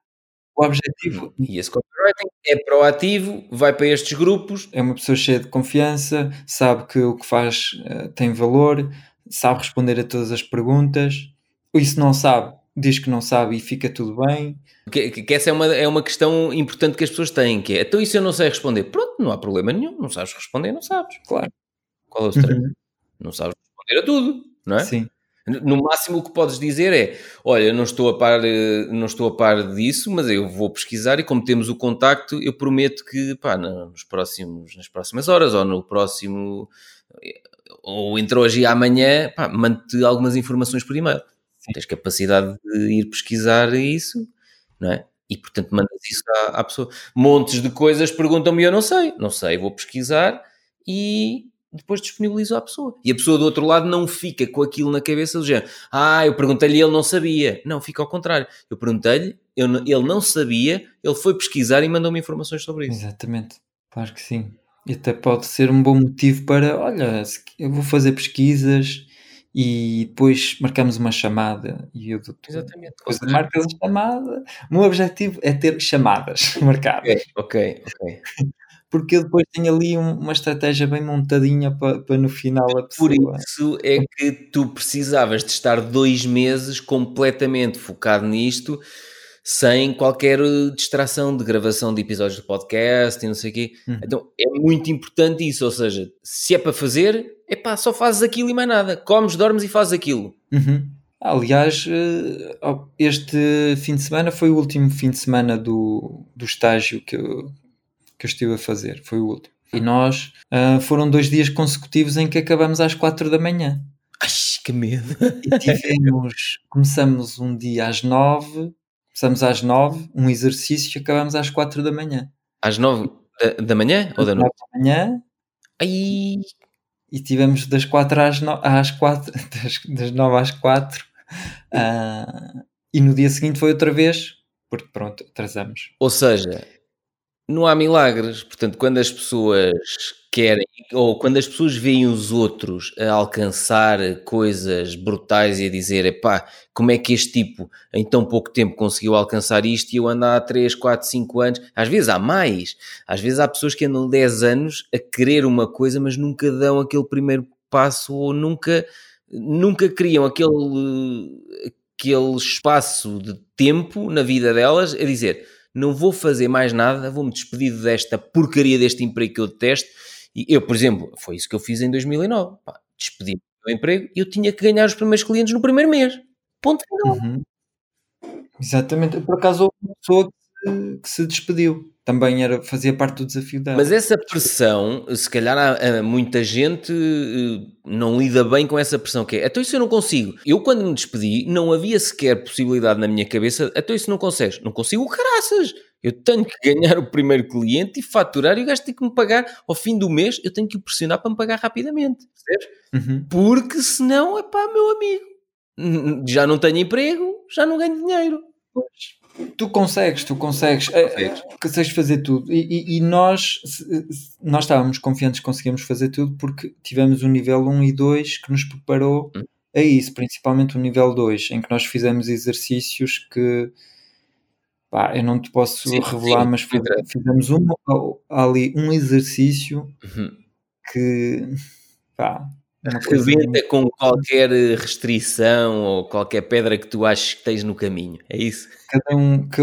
O objetivo E esse copywriting é proativo, vai para estes grupos, é uma pessoa cheia de confiança, sabe que o que faz eh, tem valor, sabe responder a todas as perguntas. Ou se não sabe, diz que não sabe e fica tudo bem. que, que- que essa é uma, é uma questão importante que as pessoas têm, que é, então isso eu não sei responder. Pronto, não há problema nenhum, não sabes responder, não sabes. Claro. Qual é o? Uhum. Não sabes responder a tudo, não é? Sim, No máximo o que podes dizer é, olha, não estou a par, eh, não estou a par disso, mas eu vou pesquisar e como temos o contacto, eu prometo que, pá, nos próximos, nas próximas horas ou no próximo, eh, ou entre hoje e amanhã, pá, mando-te algumas informações por e-mail. Sim. Tens capacidade de ir pesquisar isso, não é? E portanto mandas isso à, à pessoa. Montes de coisas perguntam-me eu não sei. Não sei, vou pesquisar e depois disponibilizo à pessoa. E a pessoa do outro lado não fica com aquilo na cabeça do género. Ah, eu perguntei-lhe e ele não sabia. Não, fica ao contrário. Eu perguntei-lhe, ele não sabia, ele foi pesquisar e mandou-me informações sobre isso. exatamente. Claro que sim. E até pode ser um bom motivo para, olha, eu vou fazer pesquisas e depois marcamos uma chamada e eu dou Exatamente. Depois marcas a chamada. O meu objetivo é ter chamadas marcadas. Ok, ok, ok. Porque eu depois tenho ali um- uma estratégia bem montadinha para, para no final a Por pessoa. isso é que tu precisavas de estar dois meses completamente focado nisto, sem qualquer eh, distração de gravação de episódios de podcast e não sei o quê. Uhum. Então é muito importante isso, ou seja, se é para fazer, é pá, só fazes aquilo e mais nada. Comes, dormes e fazes aquilo. Uhum. Aliás, eh, este fim de semana foi o último fim de semana do, do estágio que eu, que eu estive a fazer. Foi o último. E nós ah, foram dois dias consecutivos em que acabamos às quatro da manhã. Ai, que medo. E tivemos, começamos um dia às nove, começamos às nove, um exercício e acabamos às quatro da manhã. Às nove da, da manhã ou da noite? Da manhã Ai, e tivemos das quatro às, no, às quatro, das, das nove às quatro. Ah, e no dia seguinte foi outra vez, porque pronto, atrasamos. Ou seja, não há milagres. Portanto, quando as pessoas querem, ou quando as pessoas veem os outros a alcançar coisas brutais e a dizer, epá, como é que este tipo em tão pouco tempo conseguiu alcançar isto e eu ando há 3, 4, 5 anos, às vezes há mais, às vezes há pessoas que andam 10 anos a querer uma coisa, mas nunca dão aquele primeiro passo ou nunca, nunca criam aquele, aquele espaço de tempo na vida delas a dizer não vou fazer mais nada, vou-me despedir desta porcaria deste emprego que eu detesto. E eu, por exemplo, foi isso que eu fiz em 2009. Pá, despedi-me do meu emprego e eu tinha que ganhar os primeiros clientes no primeiro mês. Ponto final. Uhum. Exatamente. Por acaso houve uma pessoa que que se despediu. Também era, fazia parte do desafio dela. Mas essa pressão, se calhar há, há muita gente eh, não lida bem com essa pressão que é, então isso eu não consigo. Eu quando me despedi, não havia sequer possibilidade na minha cabeça, então isso não consegues. Não consigo, caraças! Eu tenho que ganhar o primeiro cliente e faturar e o gajo tem que me pagar ao fim do mês, eu tenho que o pressionar para me pagar rapidamente. Percebes? Uhum. Porque senão, é pá, meu amigo, já não tenho emprego, já não ganho dinheiro. Tu consegues, tu consegues, é, Consegues. consegues fazer tudo. E, e- e nós, nós estávamos confiantes que conseguíamos fazer tudo porque tivemos o nível 1 e 2 que nos preparou Hum. a isso, principalmente o nível 2, em que nós fizemos exercícios que pá, eu não te posso Sim, revelar, sim, mas fizemos um, ali um exercício Uhum. que pá, uma coisa Rebenta com qualquer restrição ou qualquer pedra que tu aches que tens no caminho. É isso? cada um, ca-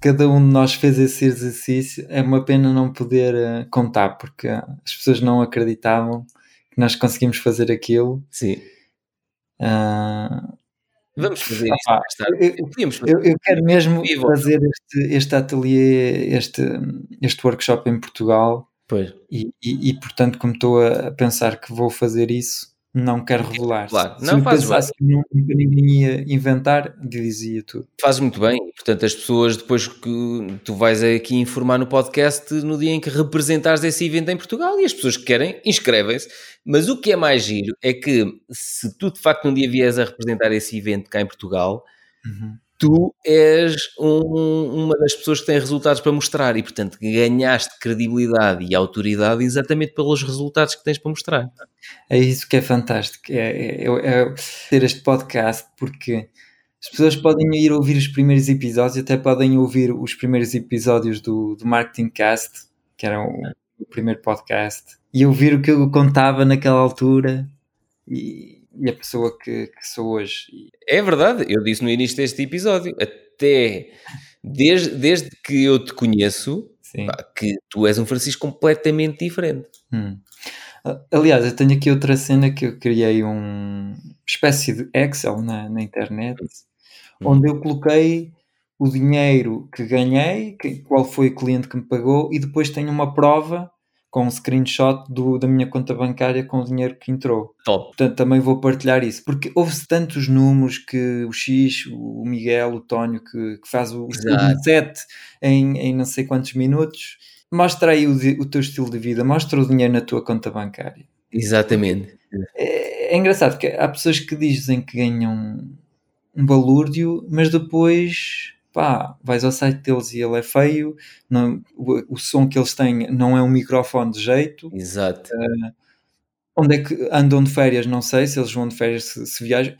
cada um de nós fez esse exercício. É uma pena não poder eh, contar, porque as pessoas não acreditavam que nós conseguimos fazer aquilo. Sim. Ah, Vamos fazer isso Ah, mais tarde. eu-. Eu, eu quero mesmo fazer este, este ateliê, este, este workshop em Portugal Pois, e, e, e, portanto, como estou a pensar que vou fazer isso, não quero revelar. Claro. Se Não, fazes pensasse que nunca ninguém ia inventar, dizia tudo. fazes muito bem. Portanto, as pessoas, depois que tu vais aqui informar no podcast, no dia em que representares esse evento em Portugal, e as pessoas que querem, inscrevem-se. Mas o que é mais giro é que, se tu de facto um dia vieres a representar esse evento cá em Portugal, Uhum. Tu és um- uma das pessoas que tem resultados para mostrar e, portanto, ganhaste credibilidade e autoridade exatamente pelos resultados que tens para mostrar. É isso que é fantástico, é, é- é ter este podcast, porque as pessoas podem ir ouvir os primeiros episódios, até podem ouvir os primeiros episódios do, do Marketing Cast, que era o, o primeiro podcast, e ouvir o que eu contava naquela altura e, e a pessoa que, que sou hoje. É verdade, eu disse no início deste episódio, até desde, desde que eu te conheço, pá, que tu és um Francisco completamente diferente. Hum. Aliás, eu tenho aqui outra cena que eu criei um espécie de Excel na, na internet, onde eu coloquei o dinheiro que ganhei, que- qual foi o cliente que me pagou, e depois tenho uma prova com um screenshot do- da minha conta bancária com o dinheiro que entrou. Top. Portanto, também vou partilhar isso, porque houve tantos números que o X, o Miguel, o Tónio, que, que faz o Exato. set em, em não sei quantos minutos. Mostra aí o, o teu estilo de vida, mostra o dinheiro na tua conta bancária. Exatamente. É, é engraçado porque há pessoas que dizem que ganham um balúrdio, mas depois pá, vais ao site deles e ele é feio, não- o, o som que eles têm não é um microfone de jeito. Exato. Onde é que andam de férias? Não sei se eles vão de férias, se, se viajam.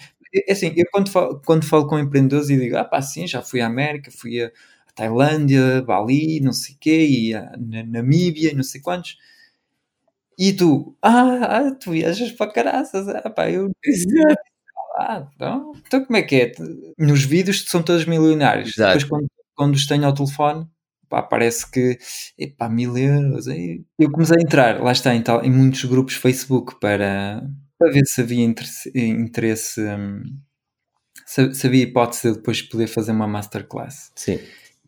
É assim, eu quando falo, quando falo com empreendedores e digo, ah pá, sim, já fui à América, fui a, Tailândia, Bali, não sei o quê, e a Na- Namíbia, e não sei quantos. E tu, ah, ah, tu viajas para caraças, ah pá, eu Exato. Ah, então, então como é que é? Nos vídeos são todos milionários. Exato. Depois quando, quando os tenho ao telefone, pá, parece que, epá, mil euros. Eu comecei a entrar, lá está, em, tal- em muitos grupos Facebook para, para ver se havia interesse, interesse hum, se, se havia hipótese de eu depois poder fazer uma masterclass. Sim.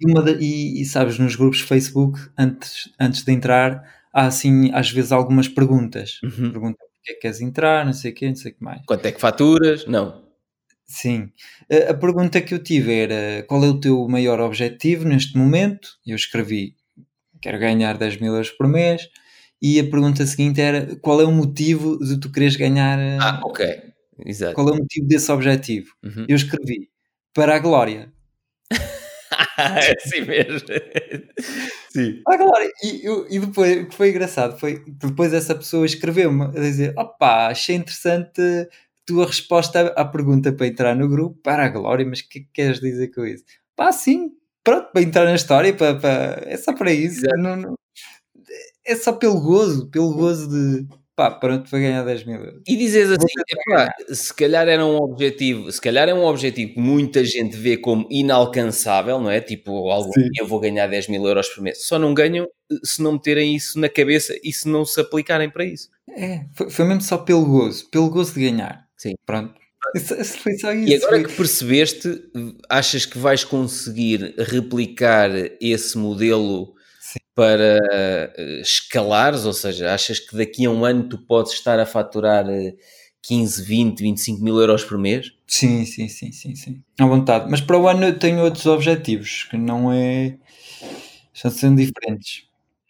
E, uma da- e- e, sabes, nos grupos Facebook, antes, antes de entrar, há assim, às vezes, algumas perguntas. Uhum. Pergunta porque é que queres entrar, não sei o quê, não sei o que mais. Quanto é que faturas? Não. Sim. A, a pergunta que eu tive era qual é o teu maior objetivo neste momento? Eu escrevi quero ganhar 10 mil euros por mês e a pergunta seguinte era qual é o motivo de tu quereres ganhar eh, Ah, ok. Exato. qual é o motivo desse objetivo? Uhum. Eu escrevi para a glória. é assim mesmo. Sim. Para a glória. E, eu- e depois o que foi engraçado foi que depois essa pessoa escreveu-me a dizer opá, achei interessante a tua resposta à à pergunta para entrar no grupo para a glória, mas o que que queres dizer com isso? Pá, sim, pronto, para entrar na história, para, para- é só para isso. Não- não- é só pelo gozo, pelo gozo de pá, pronto, para ganhar 10 mil euros. E dizes assim, Vou epá, se calhar era um objetivo, se calhar é um objetivo que muita gente vê como inalcançável, não é? Tipo, algum Sim. dia eu vou ganhar 10 mil euros por mês. Só não ganham eh, se não meterem isso na cabeça e se não se aplicarem para isso. É, foi, foi mesmo só pelo gozo, pelo gozo de ganhar. Sim. Pronto. Isso- isso foi só isso. E agora foi- que percebeste, achas que vais conseguir replicar esse modelo Sim. para eh, escalares? Ou seja, achas que daqui a um ano tu podes estar a faturar eh, 15, 20, 25 mil euros por mês? Sim, sim, sim, sim, sim. À vontade. Mas para o ano eu tenho outros objetivos que não é. São diferentes.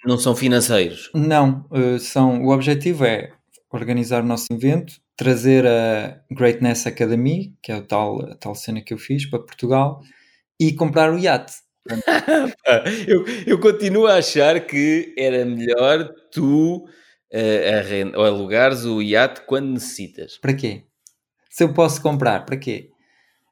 Não são financeiros. Não, eh, são. O objetivo é organizar o nosso evento, trazer a Greatness Academy, que é o tal, a tal cena que eu fiz para Portugal, e comprar o iate. Eu, eu continuo a achar que era melhor tu arren- ou alugares o iate quando necessitas. Para quê? Se eu posso comprar, para quê?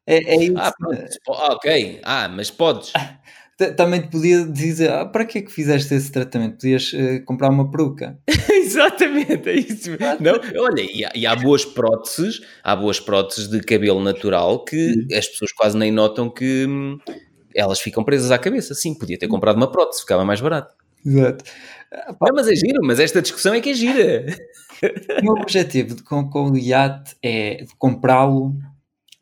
É, é isso. Ah, pronto. Ah, ok. Ah, mas podes. Também te podia dizer, ah, para que é que fizeste esse tratamento? Podias eh, comprar uma peruca. Exatamente, é isso. Não, olha, e há, e há boas próteses, há boas próteses de cabelo natural que as pessoas quase nem notam que hum, elas ficam presas à cabeça. Sim, podia ter comprado uma prótese, ficava mais barato. Exato. Ah, Não, mas é giro, mas esta discussão é que é gira. O meu objetivo de- com, com o iate é comprá-lo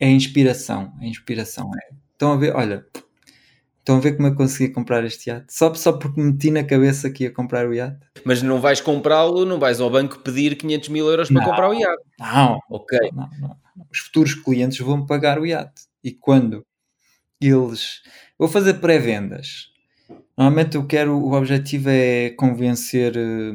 é inspiração. A inspiração é. Estão a ver, olha, estão a ver como eu consegui comprar este iate? Só, só porque meti na cabeça que ia comprar o iate. Mas não vais comprá-lo, não vais ao banco pedir 500 mil euros para Não. comprar o iate. Não, Ok. não, não. Os futuros clientes vão pagar o iate. E quando eles. Vou fazer pré-vendas. Normalmente eu quero. O objetivo é convencer eh,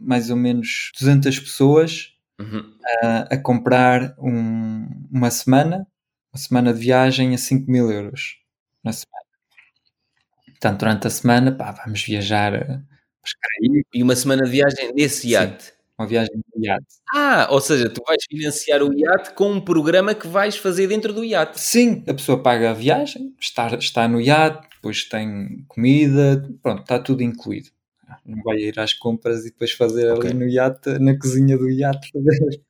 mais ou menos 200 pessoas Uhum. a, a comprar um- uma semana, uma semana de viagem a 5 mil euros na semana. Portanto, durante a semana, pá, vamos viajar eh, para os Caraíbas, E uma semana de viagem nesse iate. Uma viagem de iate. Ah, ou seja, tu vais financiar o iate com um programa que vais fazer dentro do iate. Sim, a pessoa paga a viagem, está, está no iate, depois tem comida, pronto, está tudo incluído. Não vai ir às compras e depois fazer Ok. ali no iate, na cozinha do iate,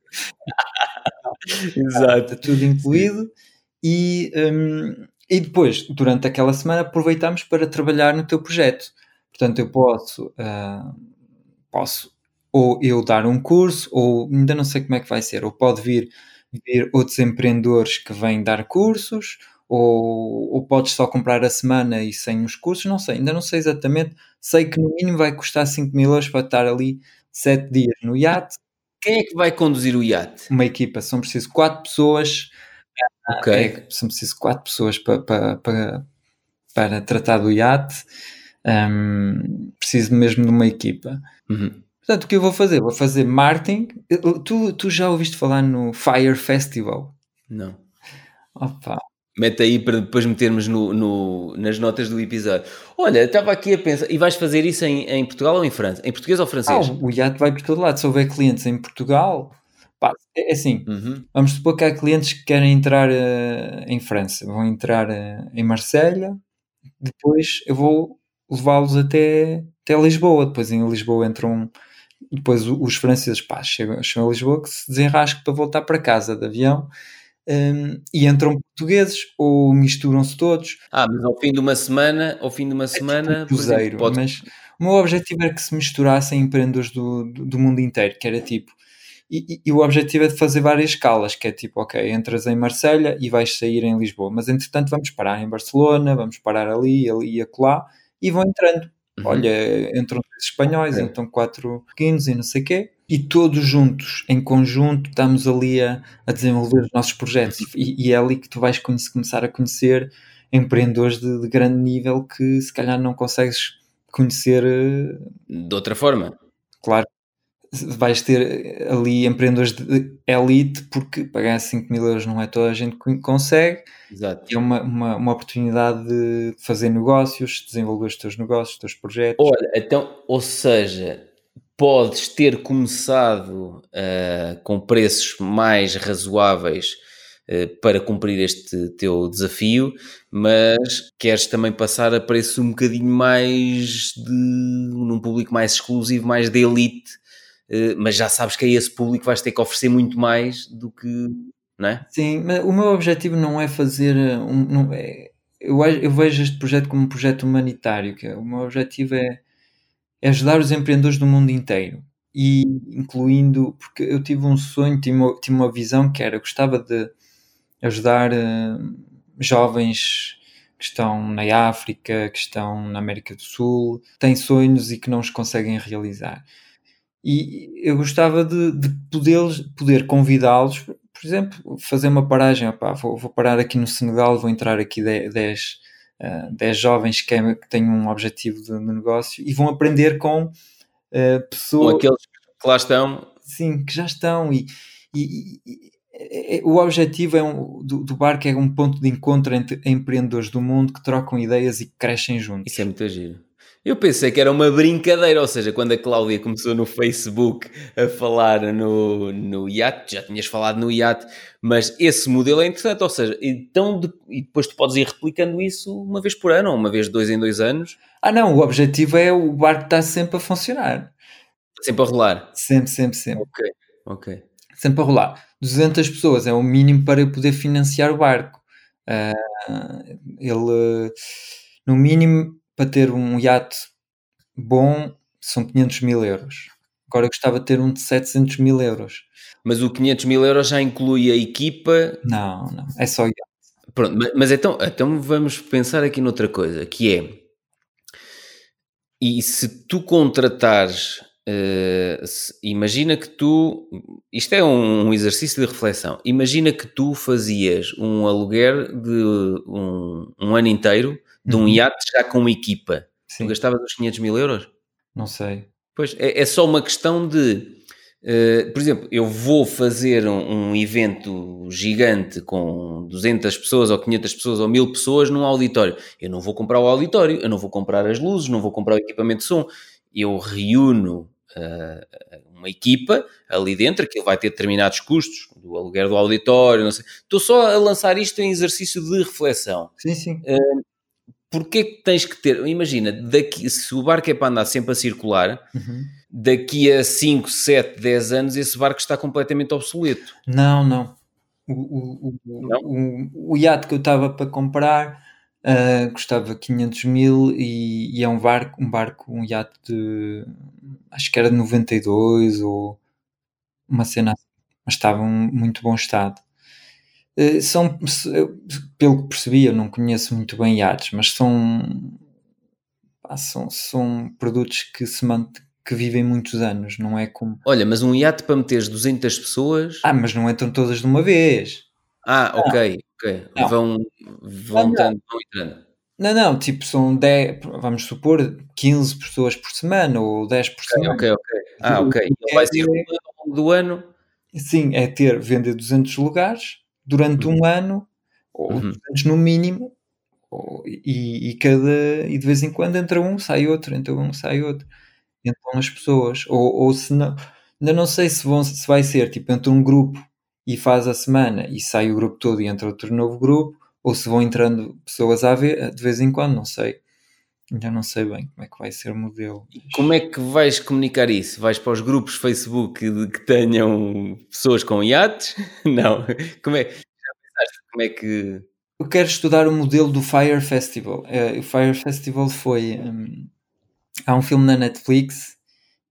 Exato. Está tudo incluído. E, hum, e depois, durante aquela semana, aproveitamos para trabalhar no teu projeto. Portanto, eu posso, ah, posso ou eu dar um curso, ou ainda não sei como é que vai ser, ou pode vir, vir outros empreendedores que vêm dar cursos, ou, ou podes só comprar a semana e sem os cursos, não sei, ainda não sei exatamente. Sei que no mínimo vai custar 5 mil euros para estar ali 7 dias no iate, Quem é que vai conduzir o iate? uma equipa, são preciso 4 pessoas Ok. é, são preciso quatro pessoas para, para, para, para tratar do iate. Hum, preciso mesmo de uma equipa. Uhum. Portanto, o que eu vou fazer? Vou fazer marketing. Tu, tu já ouviste falar no Fire Festival? Não. Opa, Mete aí para depois metermos no, no- nas notas do episódio. Olha, estava aqui a pensar. E vais fazer isso em, em Portugal ou em França? Em português ou ah, francês? o iate vai por todo lado. Se houver clientes em Portugal, pá, é é assim. Uhum. Vamos supor que há clientes que querem entrar eh, em França, vão entrar eh, em Marselha, depois eu vou levá-los até, até Lisboa, depois em Lisboa entram, depois o- os franceses pá, chegam, chegam a Lisboa que se desenrasquem para voltar para casa de avião hum, e entram portugueses ou misturam-se todos, Ah, mas ao fim de uma semana, ao fim de uma semana, um por exemplo, cruzeiro, pode- mas o meu objetivo era que se misturassem empreendedores do, do, do mundo inteiro, que era tipo, e, e- e o objetivo é de fazer várias escalas, que é tipo, ok, entras em Marselha e vais sair em Lisboa, mas entretanto vamos parar em Barcelona, vamos parar ali, ali e acolá, e vão entrando. Uhum. Olha, entram três espanhóis, Ok. entram quatro pequenos e não sei o quê, e todos juntos, em conjunto, estamos ali a, a desenvolver os nossos projetos. E, e é ali que tu vais conhecer- começar a conhecer empreendedores de, de grande nível que se calhar não consegues conhecer, eh, de outra forma. claro. Vais ter ali empreendedores de elite porque pagar 5 mil euros não é toda a gente que consegue Exato. é uma, uma, uma oportunidade de fazer negócios, desenvolver os teus negócios, os teus projetos. Olha, então, ou seja, podes ter começado ah, com preços mais razoáveis ah, para cumprir este teu desafio, mas queres também passar a preços um bocadinho mais de num público mais exclusivo, mais de elite, mas já sabes que a esse público vais ter que oferecer muito mais do que, não é? Sim, mas o meu objetivo não é fazer um. Não é, eu, eu vejo este projeto como um projeto humanitário, que é, o meu objetivo é, é ajudar os empreendedores do mundo inteiro. E incluindo, porque eu tive um sonho, tive uma, tive uma visão que era, gostava de ajudar eh, jovens que estão na África, que estão na América do Sul, têm sonhos e que não os conseguem realizar. E eu gostava de, de poder, poder convidá-los, por exemplo, fazer uma paragem. opá, vou, vou parar aqui no Senegal, vou entrar aqui 10, ah, 10 jovens que, é- que têm um objetivo de, de negócio e vão aprender com Com pessoas aqueles que lá estão, sim, que já estão. E, e- e- e- o objetivo é um- do, do barco é um ponto de encontro entre empreendedores do mundo que trocam ideias e crescem juntos. Isso é muito giro. Eu pensei que era uma brincadeira, ou seja, quando a Cláudia começou no Facebook a falar no, no iate, já tinhas falado no iate, mas esse modelo é interessante, ou seja, então de- e depois tu podes ir replicando isso uma vez por ano, ou uma vez dois em dois anos, Ah, não, o objetivo é o barco estar sempre a funcionar. sempre a rolar. Sempre, sempre, sempre. Ok, ok. sempre a rolar. 200 pessoas é o mínimo para eu poder financiar o barco. Ah, ele, no mínimo, para ter um iate bom, são 500 mil euros. Agora gostava de ter um de 700 mil euros. Mas o 500 mil euros já inclui a equipa? Não, não. É só iate. Pronto, mas então, então vamos pensar aqui noutra coisa, que é... E se tu contratares Uh, se, imagina que tu, isto é um, um, exercício de reflexão. Imagina que tu fazias um aluguer de um, um ano inteiro de um uhum. iate já com uma equipa. Sim. Tu gastavas os 500 mil euros? Não sei. Pois é, é só uma questão de, uh, por exemplo, eu vou fazer um, um, evento gigante com 200 pessoas ou 500 pessoas ou 1000 pessoas num auditório. Eu não vou comprar o auditório, eu não vou comprar as luzes, não vou comprar o equipamento de som. Eu reúno uma equipa ali dentro, que vai ter determinados custos, do aluguer do auditório, não sei. Estou só a lançar isto em exercício de reflexão. Sim, sim. Uh, Porquê que tens que ter... Imagina, daqui, se o barco é para andar sempre a circular, uhum. daqui a 5, 7, 10 anos esse barco está completamente obsoleto. Não, não. O, o, não? o, o iate que eu estava para comprar Uh, custava 500 mil e, e, é um barco, um barco, um iate de acho que era de 92 ou uma cena assim, mas estava em muito bom estado. Uh, são, pelo que percebi, eu não conheço muito bem iates, mas são, são, são produtos que se mantêm que vivem muitos anos, não é como. Olha, mas um iate para meteres 200 pessoas. Ah, mas não entram todas de uma vez. Ah, ok, ok. Não. Vão, vão, não, vão entrando. Não, não, tipo, são 10, vamos supor, 15 pessoas por semana ou 10 por semana. Ok, ok. Ah, ok. É vai ser ao longo do ano. Sim, é ter, vender 200 lugares durante uhum. um ano, ou uhum. 200 no mínimo, ou, e, e, cada, e de vez em quando entra um, sai outro, entra um, sai outro. Entram as pessoas. Ou, ou se não, ainda não sei se, vão, se vai ser, tipo, entra um grupo e faz a semana e sai o grupo todo e entra outro novo grupo, ou se vão entrando pessoas a ver de vez em quando, não sei. Ainda não sei bem como é que vai ser o modelo. E como é que vais comunicar isso? Vais para os grupos Facebook de que tenham pessoas com iates? Não. Como é, já pensaste como é que. Eu quero estudar o modelo do Fire Festival. Uh, o Fire Festival foi. Um, há um filme na Netflix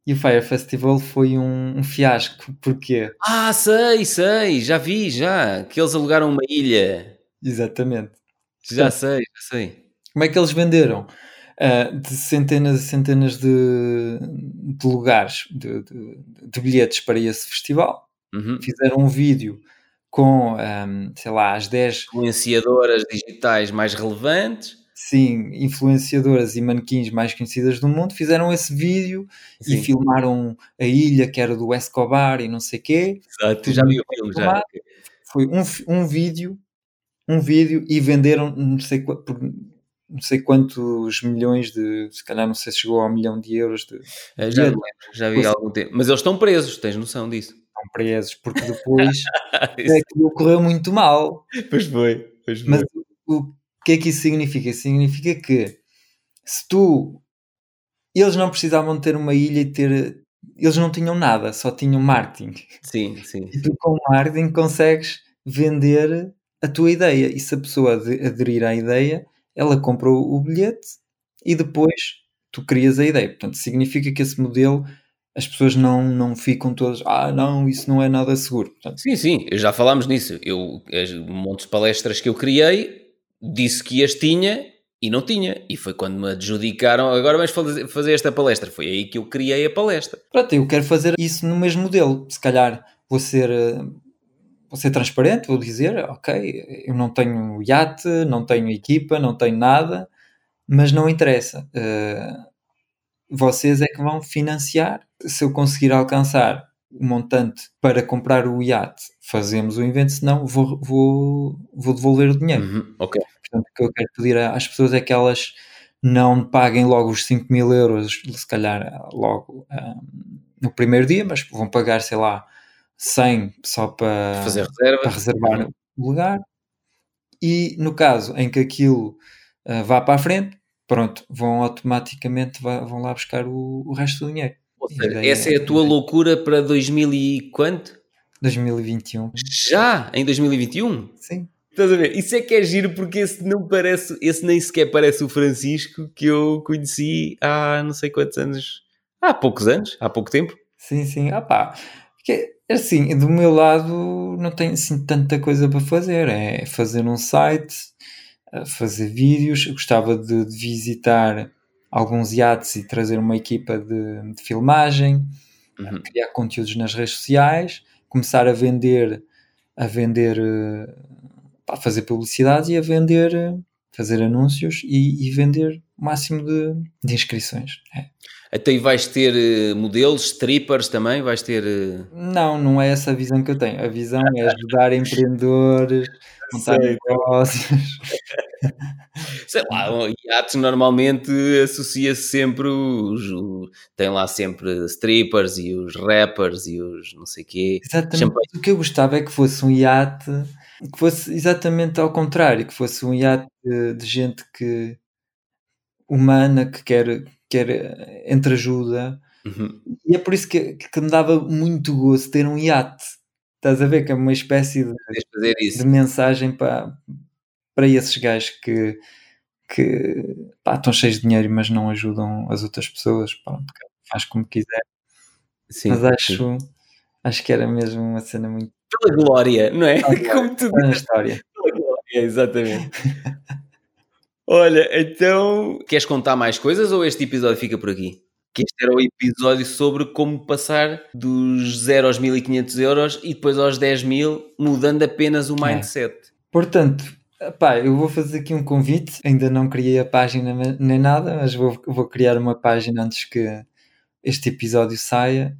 e o Fire Festival foi um, um, fiasco. Porquê? Ah, sei, sei, já vi, já. Que eles alugaram uma ilha. Exatamente. Já sei, já sei. Como é que eles venderam? Uh, de centenas e centenas de, de lugares, de, de, de, bilhetes para esse festival. Uhum. Fizeram um vídeo com, um, sei lá, as 10 influenciadoras digitais mais relevantes sim, influenciadoras e manequins mais conhecidas do mundo fizeram esse vídeo sim. e filmaram a ilha que era do Escobar e não sei quê. Exato, já vi o filme, já. Foi um, um vídeo, um vídeo e venderam não sei, por não sei quantos milhões de, se calhar não sei se chegou a um milhão de euros de, é, já, de já vi algum tempo, mas eles estão presos, tens noção disso? Estão presos, porque depois é que ocorreu muito mal. Pois foi, pois foi. Mas o, o que é que isso significa? Isso significa que se tu. Eles não precisavam ter uma ilha e ter. Eles não tinham nada, só tinham marketing. Sim, sim. E tu com marketing consegues vender a tua ideia. E se a pessoa aderir à ideia, ela compra o bilhete e depois tu crias a ideia. Portanto, significa que esse modelo as pessoas não, não ficam todas, ah, não, isso não é nada seguro. Portanto, sim, sim, já falámos nisso. Eu, um monte de palestras que eu criei, disse que as tinha e não tinha. E foi quando me adjudicaram, agora vamos fazer esta palestra. Foi aí que eu criei a palestra. Pronto, eu quero fazer isso no mesmo modelo. Se calhar vou ser, vou ser transparente, vou dizer, ok, eu não tenho iate, não tenho equipa, não tenho nada, mas não interessa. Uh, vocês é que vão financiar. Se eu conseguir alcançar o montante para comprar o iate, fazemos o evento, senão vou, vou, vou devolver o dinheiro. Uhum, ok. Portanto, o que eu quero pedir às pessoas é que elas não paguem logo os 5 mil euros, se calhar logo um, no primeiro dia, mas vão pagar, sei lá, 100 só para, Fazer reserva. para reservar o lugar. E no caso em que aquilo uh, vá para a frente, pronto, vão automaticamente vão lá buscar o, o resto do dinheiro. Seja, essa é a tua loucura para 2000 e quanto? 2021. Já? Em 2021? Sim. Estás a ver? Isso é que é giro porque esse não parece, esse nem sequer parece o Francisco que eu conheci há não sei quantos anos. Há poucos anos, há pouco tempo. Sim, sim. Ah pá, porque, assim, do meu lado não tenho assim tanta coisa para fazer. É fazer um site, eh, fazer vídeos. Eu gostava de, de visitar alguns iates e trazer uma equipa de, de filmagem, Uhum. criar conteúdos nas redes sociais, começar a vender, a vender, eh, pá, fazer publicidade e a vender, eh, fazer anúncios e, e vender o máximo de, de inscrições. É. Até vais ter eh, modelos, strippers também, vais ter... eh, Não, não é essa a visão que eu tenho. A visão é ajudar empreendedores, montar negócios. Sei lá, o iates normalmente associa-se sempre os... tem lá sempre strippers e os rappers e os não sei quê. Exatamente. Champanhe. O que eu gostava é que fosse um iate que fosse exatamente ao contrário, que fosse um iate de, de gente que humana que quer, quer eh, entreajuda. Uhum. E é por isso que, que me dava muito gosto ter um iate. Estás a ver que é uma espécie de, de mensagem para, para esses gajos que, que pá, estão cheios de dinheiro, mas não ajudam as outras pessoas. Pronto, faz como quiser. Sim, mas sim. acho, acho que era mesmo uma cena muito Pela glória, não é? Pela glória. Como tu dizes, história. pela glória, exatamente. Olha, então, queres contar mais coisas ou este episódio fica por aqui? Que este era o episódio sobre como passar dos 0 aos 1500 euros e depois aos 10 mil, mudando apenas o É. mindset. Portanto, pá, eu vou fazer aqui um convite. Ainda não criei a página nem nada, mas vou, vou criar uma página antes que este episódio saia.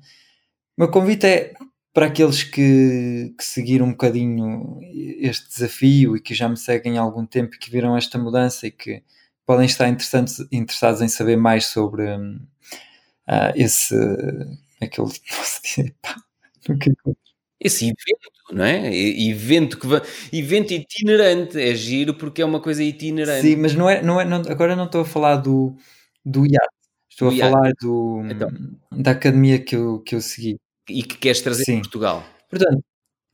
O meu convite é para aqueles que, que seguiram um bocadinho este desafio e que já me seguem há algum tempo e que viram esta mudança e que podem estar interessados em saber mais sobre ah, esse. Como é Esse evento, não é? Evento, que va... evento itinerante. É giro porque é uma coisa itinerante. Sim, mas não é, não é, não- agora não estou a falar do, do iate, estou Do a iate. falar do, Então. da academia que eu, que eu segui. E que queres trazer Sim. para Portugal. Portanto,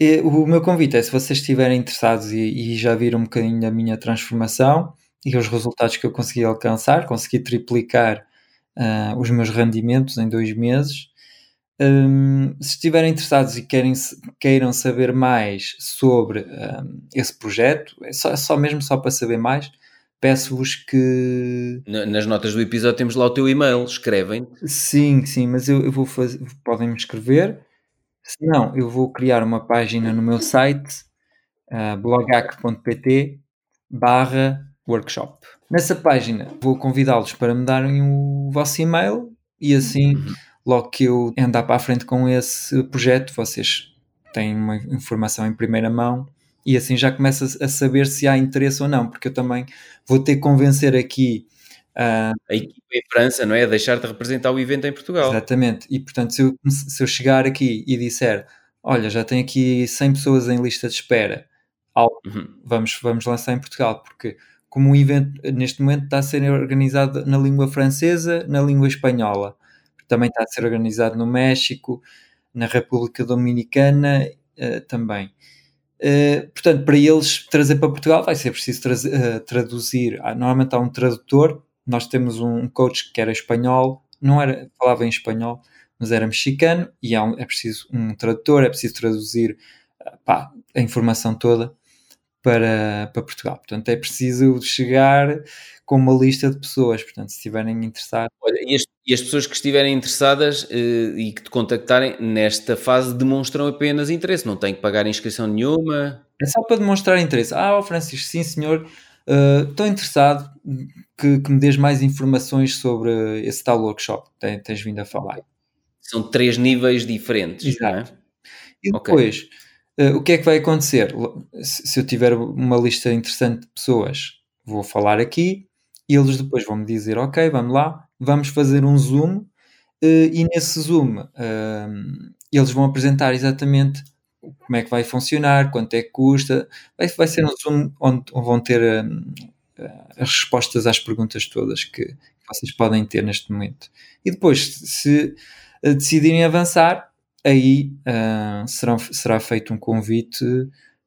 eh, o meu convite é se vocês estiverem interessados e, e já viram um bocadinho da minha transformação e os resultados que eu consegui alcançar, consegui triplicar ah, os meus rendimentos em dois meses. Hum, se estiverem interessados e querem, queiram saber mais sobre hum, esse projeto, é só, é só mesmo só para saber mais, peço-vos que Na- Nas notas do episódio temos lá o teu e-mail. Escrevem. Sim, sim, mas eu, eu vou fazer, podem me escrever. Se não, eu vou criar uma página no meu site, uh, blogac.pt barra workshop. Nessa página vou convidá-los para me darem o vosso e-mail e assim, Uhum. logo que eu andar para a frente com esse projeto, vocês têm uma informação em primeira mão e assim já começa a saber se há interesse ou não, porque eu também vou ter que convencer aqui uh, A equipa em França, não é? A deixar-te representar o evento em Portugal. Exatamente. E portanto, se eu, se eu chegar aqui e disser, olha, já tenho aqui 100 pessoas em lista de espera, Uhum. vamos, vamos lançar em Portugal, porque como o evento neste momento está a ser organizado na língua francesa, na língua espanhola, também está a ser organizado no México, na República Dominicana eh, também. Eh, portanto, para eles trazer para Portugal vai ser preciso trazer- eh, traduzir. Ah, normalmente há um tradutor. Nós temos um coach que era espanhol, não era, falava em espanhol, mas era mexicano, e há um- é preciso um tradutor, é preciso traduzir ah, pá, a informação toda para, para Portugal. Portanto, é preciso chegar com uma lista de pessoas. Portanto, se estiverem interessados, Olha, e as, e as pessoas que estiverem interessadas eh, e que te contactarem nesta fase demonstram apenas interesse, não têm que pagar inscrição nenhuma. É só para demonstrar interesse. Ah, ó Francisco, sim senhor, uh, estou interessado que, que me dês mais informações sobre esse tal workshop que tens, tens vindo a falar. São três níveis diferentes, é? Exato. E Ok. depois, uh, o que é que vai acontecer? Se, se eu tiver uma lista interessante de pessoas, vou falar aqui e eles depois vão me dizer, ok, vamos lá, vamos fazer um Zoom uh, e nesse Zoom um, eles vão apresentar exatamente como é que vai funcionar, quanto é que custa. Vai, vai ser um Zoom onde vão ter um, as respostas às perguntas todas que vocês podem ter neste momento. E depois, se uh, decidirem avançar, aí uh, serão, será feito um convite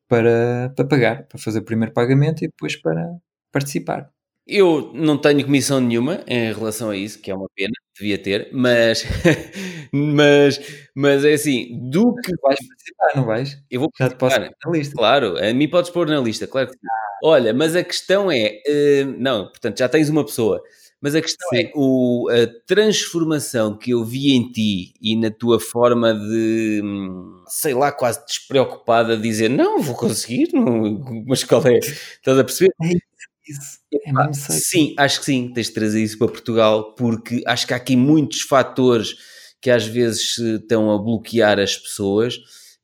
para, para pagar, para fazer o primeiro pagamento e depois para participar. Eu não tenho comissão nenhuma em relação a isso, que é uma pena, devia ter, mas, mas, mas é assim, do que Vais participar, não vais? eu vou Já te posso participar. pôr na lista. Claro, a mim podes pôr na lista, claro que sim. Olha, mas a questão é, eh, não, portanto, já tens uma pessoa, mas a questão Sim. é o, a transformação que eu vi em ti e na tua forma de, sei lá, quase despreocupada, de dizer, não, vou conseguir, não, mas qual é? Estás a perceber? Isso. É. Sim, acho que sim, tens de trazer isso para Portugal, porque acho que há aqui muitos fatores que às vezes eh, estão a bloquear as pessoas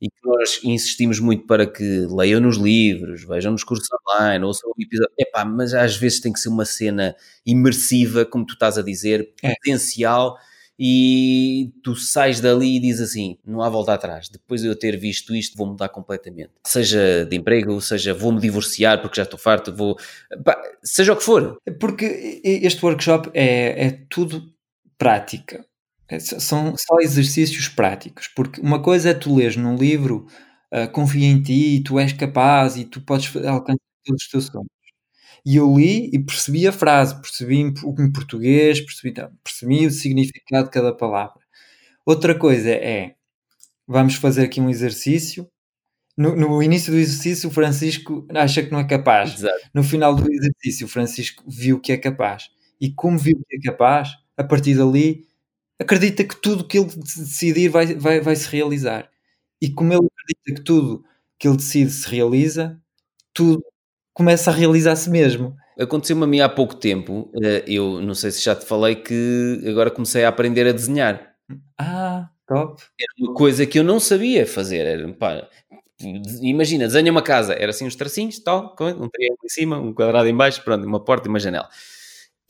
e que nós insistimos muito para que leiam nos livros, vejam nos cursos online, ouçam o episódio. Epá, mas às vezes tem que ser uma cena imersiva, como tu estás a dizer, É. potencial, e tu sais dali e dizes assim: não há volta atrás. Depois de eu ter visto isto, vou mudar completamente. Seja de emprego, seja vou-me divorciar porque já estou farto, vou. Pá, seja o que for. Porque este workshop é, é tudo prática. É são só exercícios práticos. Porque uma coisa é tu lês num livro, ah, confia em ti, tu és capaz e tu podes alcançar todos os teus sonhos. E eu li e percebi a frase, percebi em, em português, percebi, percebi o significado de cada palavra. Outra coisa é, vamos fazer aqui um exercício. No, no início do exercício, o Francisco acha que não é capaz. Exato. No final do exercício, o Francisco viu que é capaz. E como viu que é capaz, a partir dali, acredita que tudo que ele decidir vai, vai, vai se realizar. E como ele acredita que tudo que ele decide se realiza, tudo começa a realizar-se mesmo. Aconteceu-me a mim há pouco tempo, eh, eu não sei se já te falei que agora comecei a aprender a desenhar. Ah, top. Era uma coisa que eu não sabia fazer. Era, pá, imagina, desenha uma casa, era assim uns tracinhos, tal, um triângulo em cima, um quadrado em baixo, pronto, uma porta e uma janela.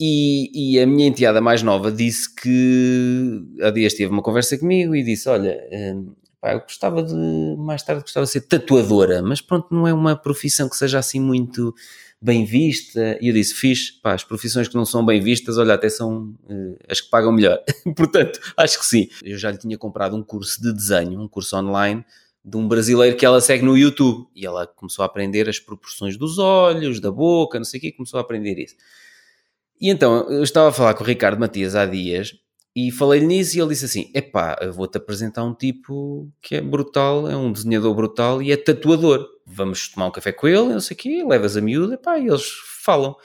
E, e a minha enteada mais nova disse que há dias teve uma conversa comigo e disse: Olha, hum, pá, eu gostava de, mais tarde, gostava de ser tatuadora, mas pronto, não é uma profissão que seja assim muito bem vista. E eu disse: Fiz, pá, as profissões que não são bem vistas, olha, até são eh, as que pagam melhor. Portanto, acho que sim. Eu já lhe tinha comprado um curso de desenho, um curso online de um brasileiro que ela segue no YouTube e ela começou a aprender as proporções dos olhos, da boca, não sei o quê, começou a aprender isso. E então eu estava a falar com o Ricardo Matias há dias e falei-lhe nisso e ele disse assim: Epá, eu vou-te apresentar um tipo que é brutal, é um desenhador brutal e é tatuador. Vamos tomar um café com ele, não sei o quê, levas a miúda, epá, e eles falam.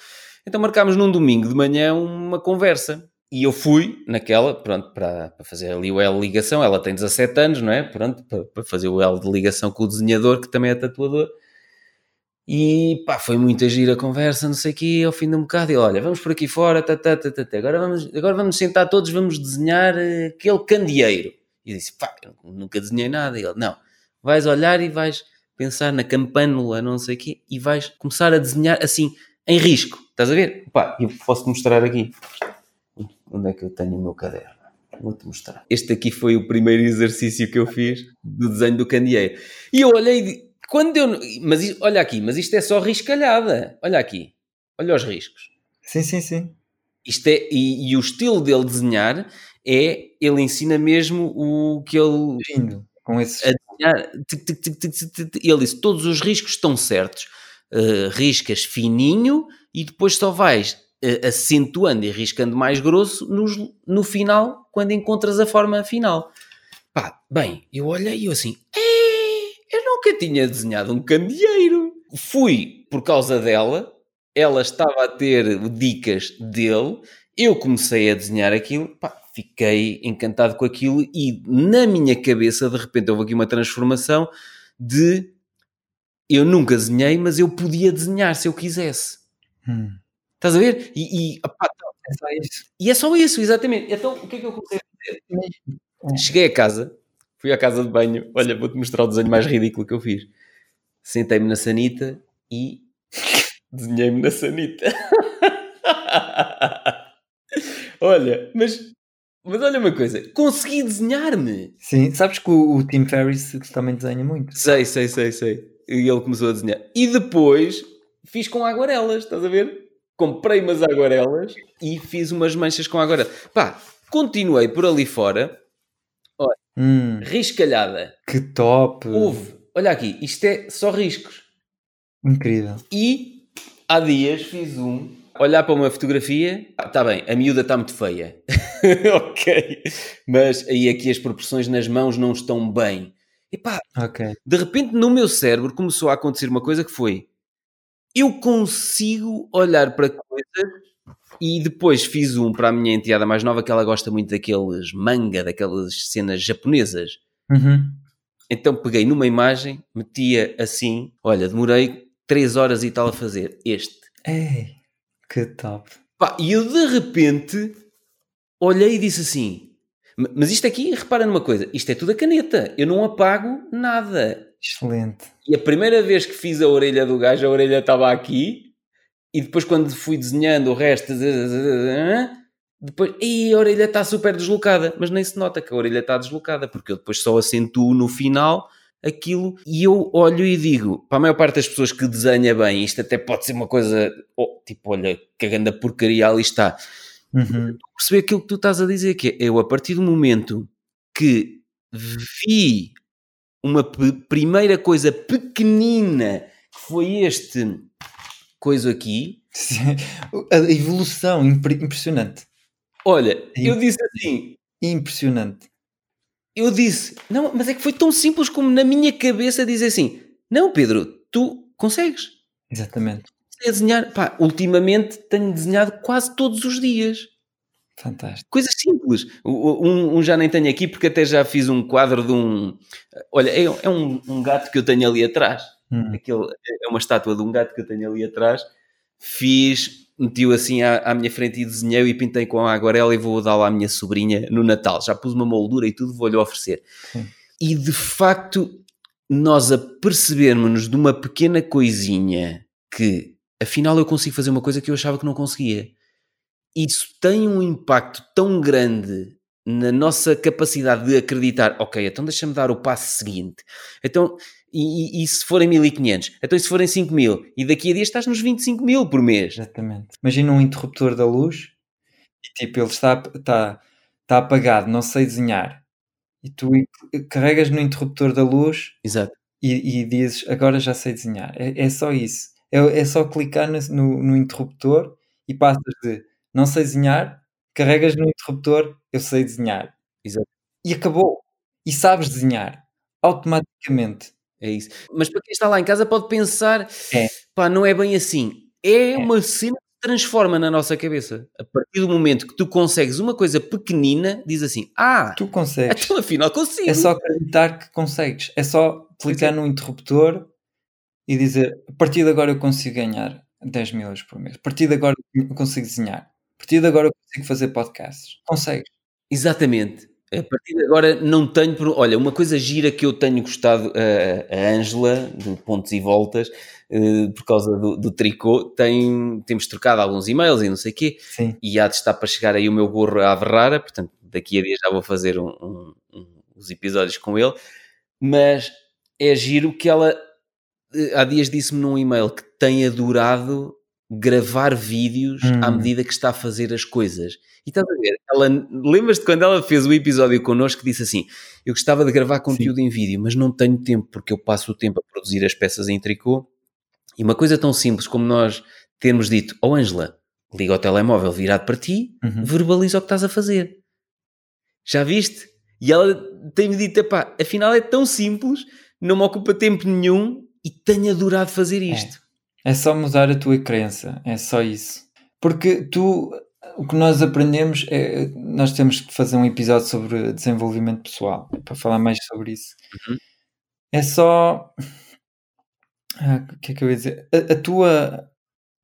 Então marcámos num domingo de manhã uma conversa. E eu fui naquela, pronto, para, para fazer ali o L de ligação. Ela tem 17 anos, não é? Pronto, para, para fazer o L de ligação com o desenhador, que também é tatuador. E pá, foi muito agir a conversa, não sei o quê, ao fim de um bocado. E olha, vamos por aqui fora, tá, tá, tá, tá, tá. Agora, vamos, agora vamos sentar todos, vamos desenhar eh, aquele candeeiro. E eu disse, pá, eu nunca desenhei nada. E ele, não, vais olhar e vais pensar na campanula, não sei o quê, e vais começar a desenhar assim, em risco. Estás a ver? Pá, eu posso mostrar aqui. Onde é que eu tenho o meu caderno? Vou-te mostrar. Este aqui foi o primeiro exercício que eu fiz do desenho do candeeiro. E eu olhei e quando eu. Mas olha aqui, mas isto é só riscalhada. Olha aqui. Olha os riscos. Sim, sim, sim. Isto é, e, e o estilo dele desenhar é. Ele ensina mesmo o que ele. Lindo. Com esses. Ele disse: todos os riscos estão certos. Uh, riscas fininho e depois só vais uh, acentuando e riscando mais grosso nos- no final, quando encontras a forma final. Pá, bem, eu olhei e eu assim, "É, eu nunca tinha desenhado um candeeiro. Fui por causa dela, ela estava a ter dicas dele, eu comecei a desenhar aquilo, pá, fiquei encantado com aquilo e na minha cabeça, de repente, houve aqui uma transformação de eu nunca desenhei, mas eu podia desenhar se eu quisesse. Hum. Estás a ver? E, e, opá, É só isso. e é só isso, exatamente. Então, o que é que eu comecei a Hum. Cheguei a casa, fui à casa de banho. Olha, vou-te mostrar o desenho mais ridículo que eu fiz. Sentei-me na sanita e desenhei-me na sanita. olha, mas, mas olha uma coisa, consegui desenhar-me. Sim, sabes que o, o Tim Ferriss também desenha muito. Sei, sei, sei, sei. E ele começou a desenhar. E depois fiz com aguarelas, estás a ver? Comprei umas aguarelas e fiz umas manchas com aguarela. Pá, continuei por ali fora, Hum, riscalhada. que top! Houve, olha aqui, isto é só riscos. Incrível. E há dias fiz um olhar para uma fotografia, está bem, a miúda está muito feia. ok. Mas aí aqui as proporções nas mãos não estão bem. E pá, Ok. de repente no meu cérebro começou a acontecer uma coisa que foi eu consigo olhar para coisas e depois fiz um para a minha enteada mais nova que ela gosta muito daqueles manga, daquelas cenas japonesas. Uhum. Então peguei numa imagem, metia assim, olha, demorei 3 horas e tal a fazer este. Ei, que top. Pá, e eu de repente olhei e disse assim: "Ma- Mas isto aqui, repara numa coisa, isto é tudo a caneta, eu não apago nada. Excelente. E a primeira vez que fiz a orelha do gajo, a orelha estava aqui, e depois quando fui desenhando o resto, depois, e a orelha está super deslocada, mas nem se nota que a orelha está deslocada, porque eu depois só acentuo no final aquilo e eu olho e digo, para a maior parte das pessoas que desenha bem, isto até pode ser uma coisa, oh, tipo, olha, que grande porcaria ali está. Uhum. Perceber aquilo que tu estás a dizer, que é, eu a partir do momento que vi uma primeira coisa pequenina, que foi este coisa aqui, Sim. A evolução impre- impressionante. olha, eu disse assim, Impressionante. eu disse, não, mas é que foi tão simples como na minha cabeça dizer assim, não Pedro, tu consegues. Exatamente. Sei desenhar, pá, ultimamente tenho desenhado quase todos os dias. Fantástico. Coisas simples. Um, um já nem tenho aqui porque até já fiz um quadro de um. Olha, é, é um, um gato que eu tenho ali atrás. Hum. Aquele, é uma estátua de um gato que eu tenho ali atrás. Fiz, meti-o assim à, à minha frente e desenhei e pintei com a aguarela e vou dá-lo à minha sobrinha no Natal. Já pus uma moldura e tudo, vou-lhe oferecer. E de facto, nós apercebermos-nos de uma pequena coisinha que afinal eu consigo fazer uma coisa que eu achava que não conseguia isso tem um impacto tão grande na nossa capacidade de acreditar, ok, então deixa-me dar o passo seguinte. Então, e, e- e se forem 1500? Então, e se forem 5000? E daqui a dias estás nos 25 mil por mês. Exatamente. Imagina um interruptor da luz e tipo, ele está, está, está apagado, não sei desenhar. E tu carregas no interruptor da luz Exato. e, e dizes agora já sei desenhar. É, é só isso. É, é só clicar no, no, no interruptor e passas de não sei desenhar, carregas no interruptor, eu sei desenhar. Exato. E acabou. E sabes desenhar automaticamente. É isso. Mas para quem está lá em casa pode pensar, É. pá, não é bem assim. É, uma cena que se transforma na nossa cabeça. A partir do momento que tu consegues uma coisa pequenina, diz assim, ah, Tu consegues. então afinal consigo. É só acreditar que consegues. É só clicar no interruptor e dizer a partir de agora eu consigo ganhar 10 mil euros por mês. A partir de agora eu consigo desenhar. A partir de agora eu consigo fazer podcasts. Consegues. Exatamente. A partir de agora não tenho. Olha, uma coisa gira que eu tenho gostado, a Ângela, do Pontos e Voltas, eh, por causa do, do tricô, tem, temos trocado alguns e-mails e não sei o quê, Sim. e há de estar para chegar aí o meu gorro à Ferrara, portanto, daqui a dias já vou fazer um, um- um- uns episódios com ele, mas é giro que ela eh, há dias disse-me num e-mail que tem adorado gravar vídeos à Hum. medida que está a fazer as coisas. E estás a ver, ela, lembras-te quando ela fez o episódio connosco que disse assim: Eu gostava de gravar conteúdo em vídeo, mas não tenho tempo porque eu passo o tempo a produzir as peças em tricô. E uma coisa tão simples como nós termos dito: Oh Ângela, liga o telemóvel virado para ti, Uhum. verbaliza o que estás a fazer. Já viste? E ela tem-me dito: Epá, afinal é tão simples, não me ocupa tempo nenhum e tenho adorado fazer isto. É só mudar a tua crença. É só isso. Porque tu, o que nós aprendemos é. Nós temos que fazer um episódio sobre desenvolvimento pessoal para falar mais sobre isso. Uhum. É só. Ah, O que é que eu ia dizer? A, a tua.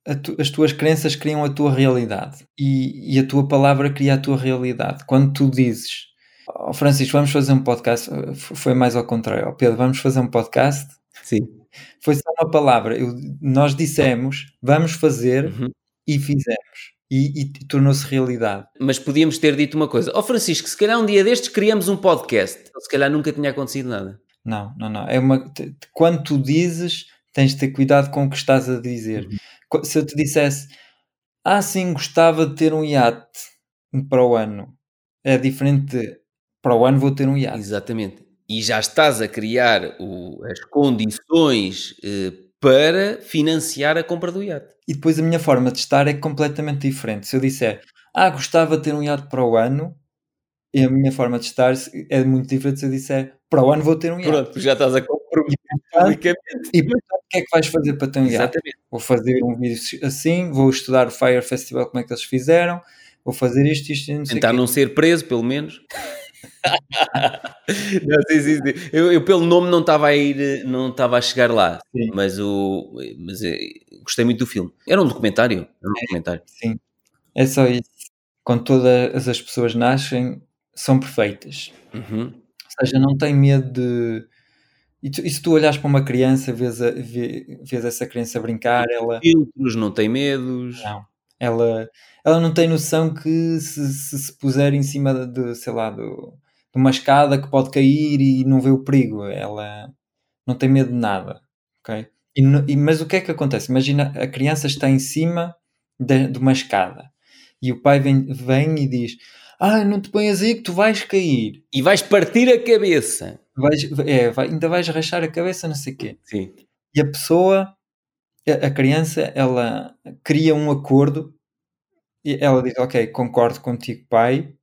a tu- as tuas crenças criam a tua realidade e, e a tua palavra cria a tua realidade. Quando tu dizes, oh, Francisco, vamos fazer um podcast, F- foi mais ao contrário, oh, Pedro, vamos fazer um podcast, Sim. Foi só uma palavra. Eu- nós dissemos, vamos fazer Uhum. e fizemos. E, e tornou-se realidade. Mas podíamos ter dito uma coisa: Ó Francisco, se calhar um dia destes criamos um podcast. Se calhar nunca tinha acontecido nada. Não, não, não. É uma, quando tu dizes, tens de ter cuidado com o que estás a dizer. Qu- Se eu te dissesse, ah, sim, gostava de ter um iate para o ano, é diferente de para o ano vou ter um iate. Exatamente. E já estás a criar o- as condições eh, para financiar a compra do iate. E depois a minha forma de estar é completamente diferente. Se eu disser, ah, gostava de ter um iate para o ano, e a minha forma de estar é muito diferente se eu disser, para o ano vou ter um iate. Pronto, já estás a comprometer publicamente. E portanto, o que é que vais fazer para ter um iate? Exatamente. Vou fazer um vídeo assim, vou estudar o Fire Festival, como é que eles fizeram, vou fazer isto, isto e não sei Tentar não ser preso, pelo menos. Não, sim, sim, sim. Eu, eu, pelo nome não estava a ir, não estava a chegar lá, Sim. mas o mas eh, gostei muito do filme. Era um documentário, era um documentário. Sim, é só isso. Quando todas as pessoas nascem, são perfeitas. Uhum. Ou seja, não tem medo de. E, tu- e se tu olhares para uma criança, vês, a- vê- vês essa criança brincar, ela, Filtros, não tem medos. não, ela, ela não tem noção que se se, se puser em cima de, sei lá, do- de uma escada que pode cair e não vê o perigo. Ela não tem medo de nada. ok? E e- mas o que é que acontece? Imagina a criança está em cima de, de uma escada e o pai vem, vem e diz: Ah, não te ponhas aí que tu vais cair. E vais partir a cabeça. Vais, é, vai- ainda vais rachar a cabeça, não sei o quê. Sim. E a pessoa, a, a criança, ela cria um acordo e ela diz: Ok, concordo contigo, pai.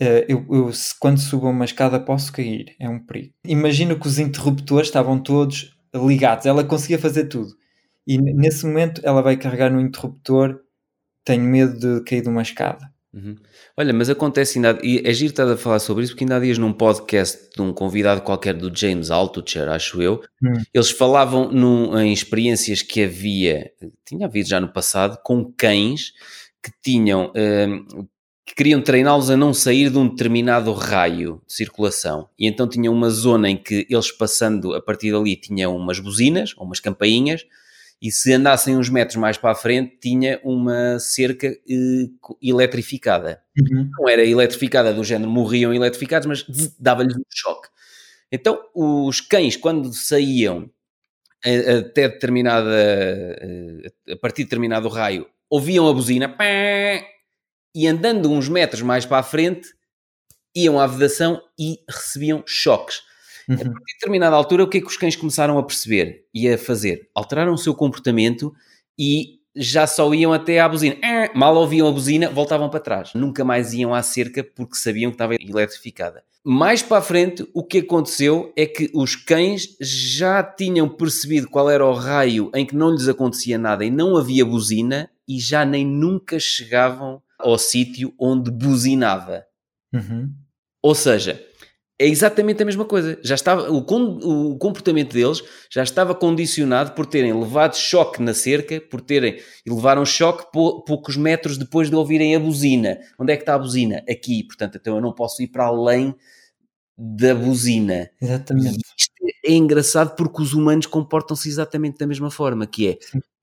Eh, eu, eu, quando subo uma escada posso cair, é um perigo. Imagina que os interruptores estavam todos ligados, ela conseguia fazer tudo. E nesse momento ela vai carregar no interruptor, tenho medo de cair de uma escada. Uhum. Olha, mas acontece ainda, e é giro estar a falar sobre isso, porque ainda há dias num podcast de um convidado qualquer do James Altucher, acho eu, Hum. eles falavam num- em experiências que havia, tinha havido já no passado, com cães que tinham, hum, que queriam treiná-los a não sair de um determinado raio de circulação. E então tinham uma zona em que eles passando a partir dali tinham umas buzinas, ou umas campainhas, e se andassem uns metros mais para a frente tinha uma cerca eh, co- eletrificada. Não era eletrificada do género morriam eletrificados, mas dava-lhes um choque. Então os cães quando saíam a- até determinada eh, a partir de determinado raio ouviam a buzina pé, e andando uns metros mais para a frente iam à vedação e recebiam choques. A Uhum. de determinada altura, o que é que os cães começaram a perceber e a fazer? Alteraram o seu comportamento e já só iam até à buzina. Ah, Mal ouviam a buzina, voltavam para trás. Nunca mais iam à cerca porque sabiam que estava eletrificada. Mais para a frente, o que aconteceu é que os cães já tinham percebido qual era o raio em que não lhes acontecia nada e não havia buzina e já nem nunca chegavam ao sítio onde buzinava. Uhum. Ou seja, é exatamente a mesma coisa. Já estava, o, o comportamento deles já estava condicionado por terem levado choque na cerca, por terem e levaram choque pou- poucos metros depois de ouvirem a buzina. Onde é que está a buzina? Aqui. Portanto, então eu não posso ir para além da buzina. E Exatamente. isto é engraçado porque os humanos comportam-se exatamente da mesma forma, que é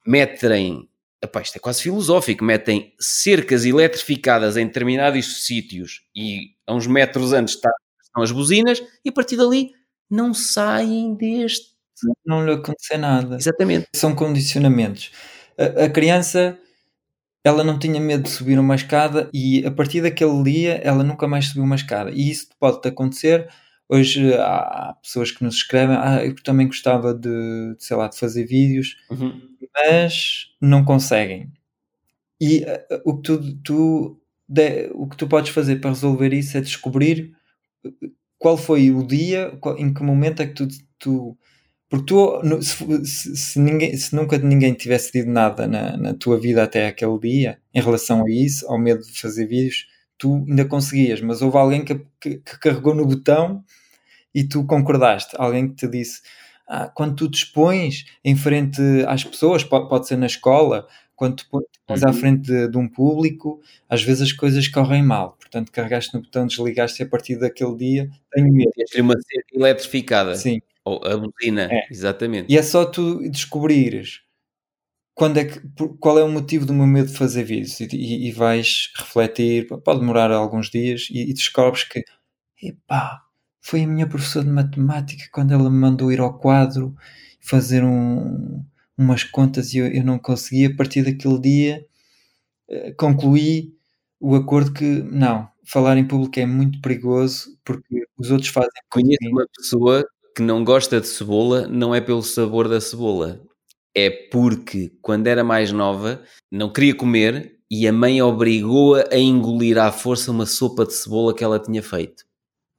metem, epá, isto é quase filosófico, metem cercas eletrificadas em determinados sítios e a uns metros antes está- estão as buzinas e a partir dali não saem deste. Não lhe acontecer nada. Exatamente. São condicionamentos. A, a criança, ela não tinha medo de subir uma escada e a partir daquele dia ela nunca mais subiu uma escada. E isso pode acontecer. Hoje há há pessoas que nos escrevem, ah, eu também gostava de, de, sei lá, de fazer vídeos, Uhum. Mas não conseguem. E ah, o que tu, tu de- o que tu podes fazer para resolver isso é descobrir eh, qual foi o dia, qual- em que momento é que tu, tu porque tu, se, se- se ninguém, se nunca ninguém tivesse dito nada na, na tua vida até aquele dia, em relação a isso, ao medo de fazer vídeos, tu ainda conseguias, mas houve alguém que, que- que carregou no botão e tu concordaste. Alguém que te disse, quando tu te expões em frente às pessoas, pode, pode ser na escola, quando tu pões à Uhum. frente de, de um público, às vezes as coisas correm mal. Portanto, carregaste no botão, desligaste e a partir daquele dia tenho medo. Tens-lhe uma cerca eletrificada. Sim. Ou a buzina. É. Exatamente. E é só tu descobrires quando é que, qual é o motivo do meu medo de fazer vídeos e, e- e vais refletir, pode demorar alguns dias e, e descobres que epá, foi a minha professora de matemática quando ela me mandou ir ao quadro fazer um- umas contas e eu, eu não conseguia, a partir daquele dia eh, concluí o acordo que não, falar em público é muito perigoso porque os outros fazem Conheço uma pessoa que não gosta de cebola, não é pelo sabor da cebola, é porque quando era mais nova não queria comer e a mãe obrigou-a a engolir à força uma sopa de cebola que ela tinha feito.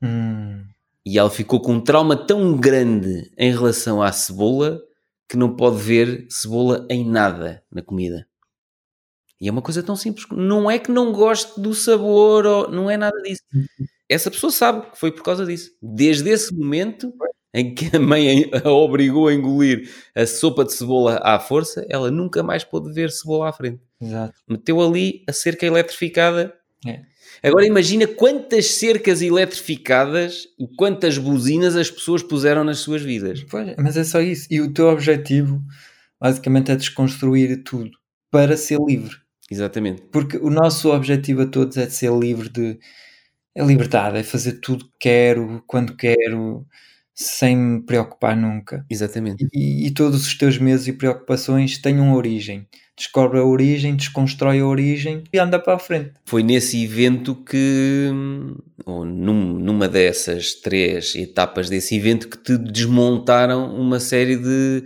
Hum. E ela ficou com um trauma tão grande em relação à cebola que não pode ver cebola em nada na comida. E é uma coisa tão simples. Não é que não goste do sabor, ou, não é nada disso. Essa pessoa sabe que foi por causa disso. Desde esse momento em que a mãe a obrigou a engolir a sopa de cebola à força, ela nunca mais pôde ver cebola à frente. Exato. Meteu ali a cerca eletrificada. É. Agora imagina quantas cercas eletrificadas e quantas buzinas as pessoas puseram nas suas vidas. Pois, mas é só isso. E o teu objetivo, basicamente, é desconstruir tudo para ser livre. Exatamente. Porque o nosso objetivo a todos é de ser livre de. É liberdade, é fazer tudo que quero, quando quero, sem me preocupar nunca. Exatamente. E, e todos os teus medos e preocupações têm uma origem. Descobre a origem, desconstrói a origem e anda para a frente. Foi nesse evento que, ou num- numa dessas três etapas desse evento, que te desmontaram uma série de,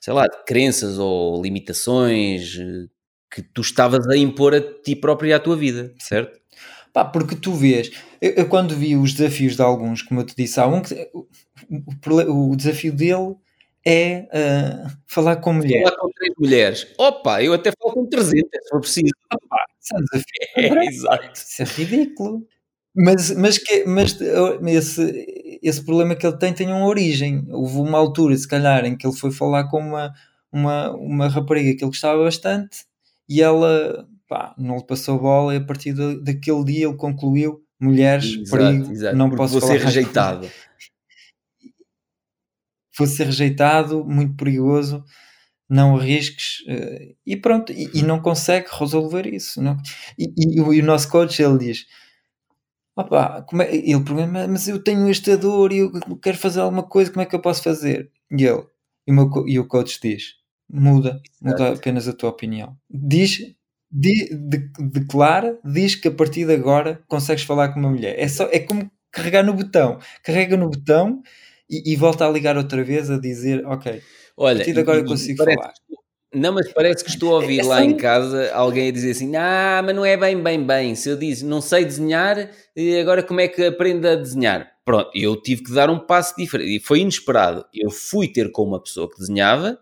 sei lá, de crenças ou limitações eh, que tu estavas a impor a ti próprio e à tua vida, certo? Pá, porque tu vês, eu, eu quando vi os desafios de alguns, como eu te disse, há um que o, o desafio dele é ah, falar com mulher. Falar com três mulheres. Opa, eu até falo com 300, se for preciso. Isso é. É, exato. Isso é ridículo. Mas, mas, que, mas uh, esse, esse problema que ele tem tem uma origem. Houve uma altura, se calhar, em que ele foi falar com uma, uma, uma rapariga que ele gostava bastante e ela pá, não lhe passou bola e a partir da- daquele dia ele concluiu mulheres, Exato, perigo, exato. não posso vou falar ser rejeitado. Fosse ser rejeitado, muito perigoso, não arrisques eh, e pronto, e, e não consegue resolver isso. Não? E, e o- e o nosso coach ele diz: Opa, como é, ele pergunta, mas eu tenho esta dor e eu quero fazer alguma coisa, como é que eu posso fazer? E ele, e o, meu e o coach diz: muda, muda apenas a tua opinião. Diz, di- de- declara, diz que a partir de agora consegues falar com uma mulher. É, só, é como carregar no botão, carrega no botão e, e volta a ligar outra vez a dizer: Ok, Olha, partir de agora eu consigo parece- falar. Não, mas parece que estou a ouvir É lá só em casa alguém a dizer assim: Ah, mas não é bem, bem, bem. Se eu disse não sei desenhar, e agora como é que aprendo a desenhar? Pronto, eu tive que dar um passo diferente e foi inesperado. Eu fui ter com uma pessoa que desenhava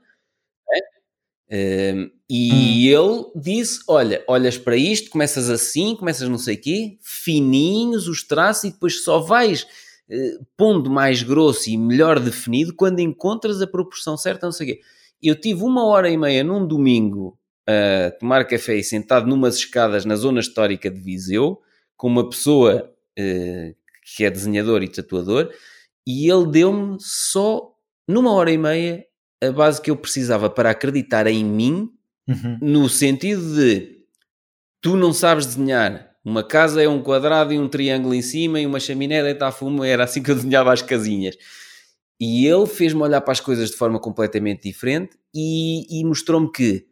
né? Um, e ele disse: Olha, olhas para isto, começas assim, começas não sei o quê, fininhos os traços, e depois só vais pondo mais grosso e melhor definido quando encontras a proporção certa, não sei o quê. Eu tive uma hora e meia num domingo a tomar café e sentado numas escadas na zona histórica de Viseu, com uma pessoa eh, que é desenhador e tatuador, e ele deu-me só numa hora e meia a base que eu precisava para acreditar em mim, Uhum. no sentido de tu não sabes desenhar. Uma casa é um quadrado e um triângulo em cima e uma chaminé deita a fumo. Era assim que eu desenhava as casinhas. E ele fez-me olhar para as coisas de forma completamente diferente e, e mostrou-me que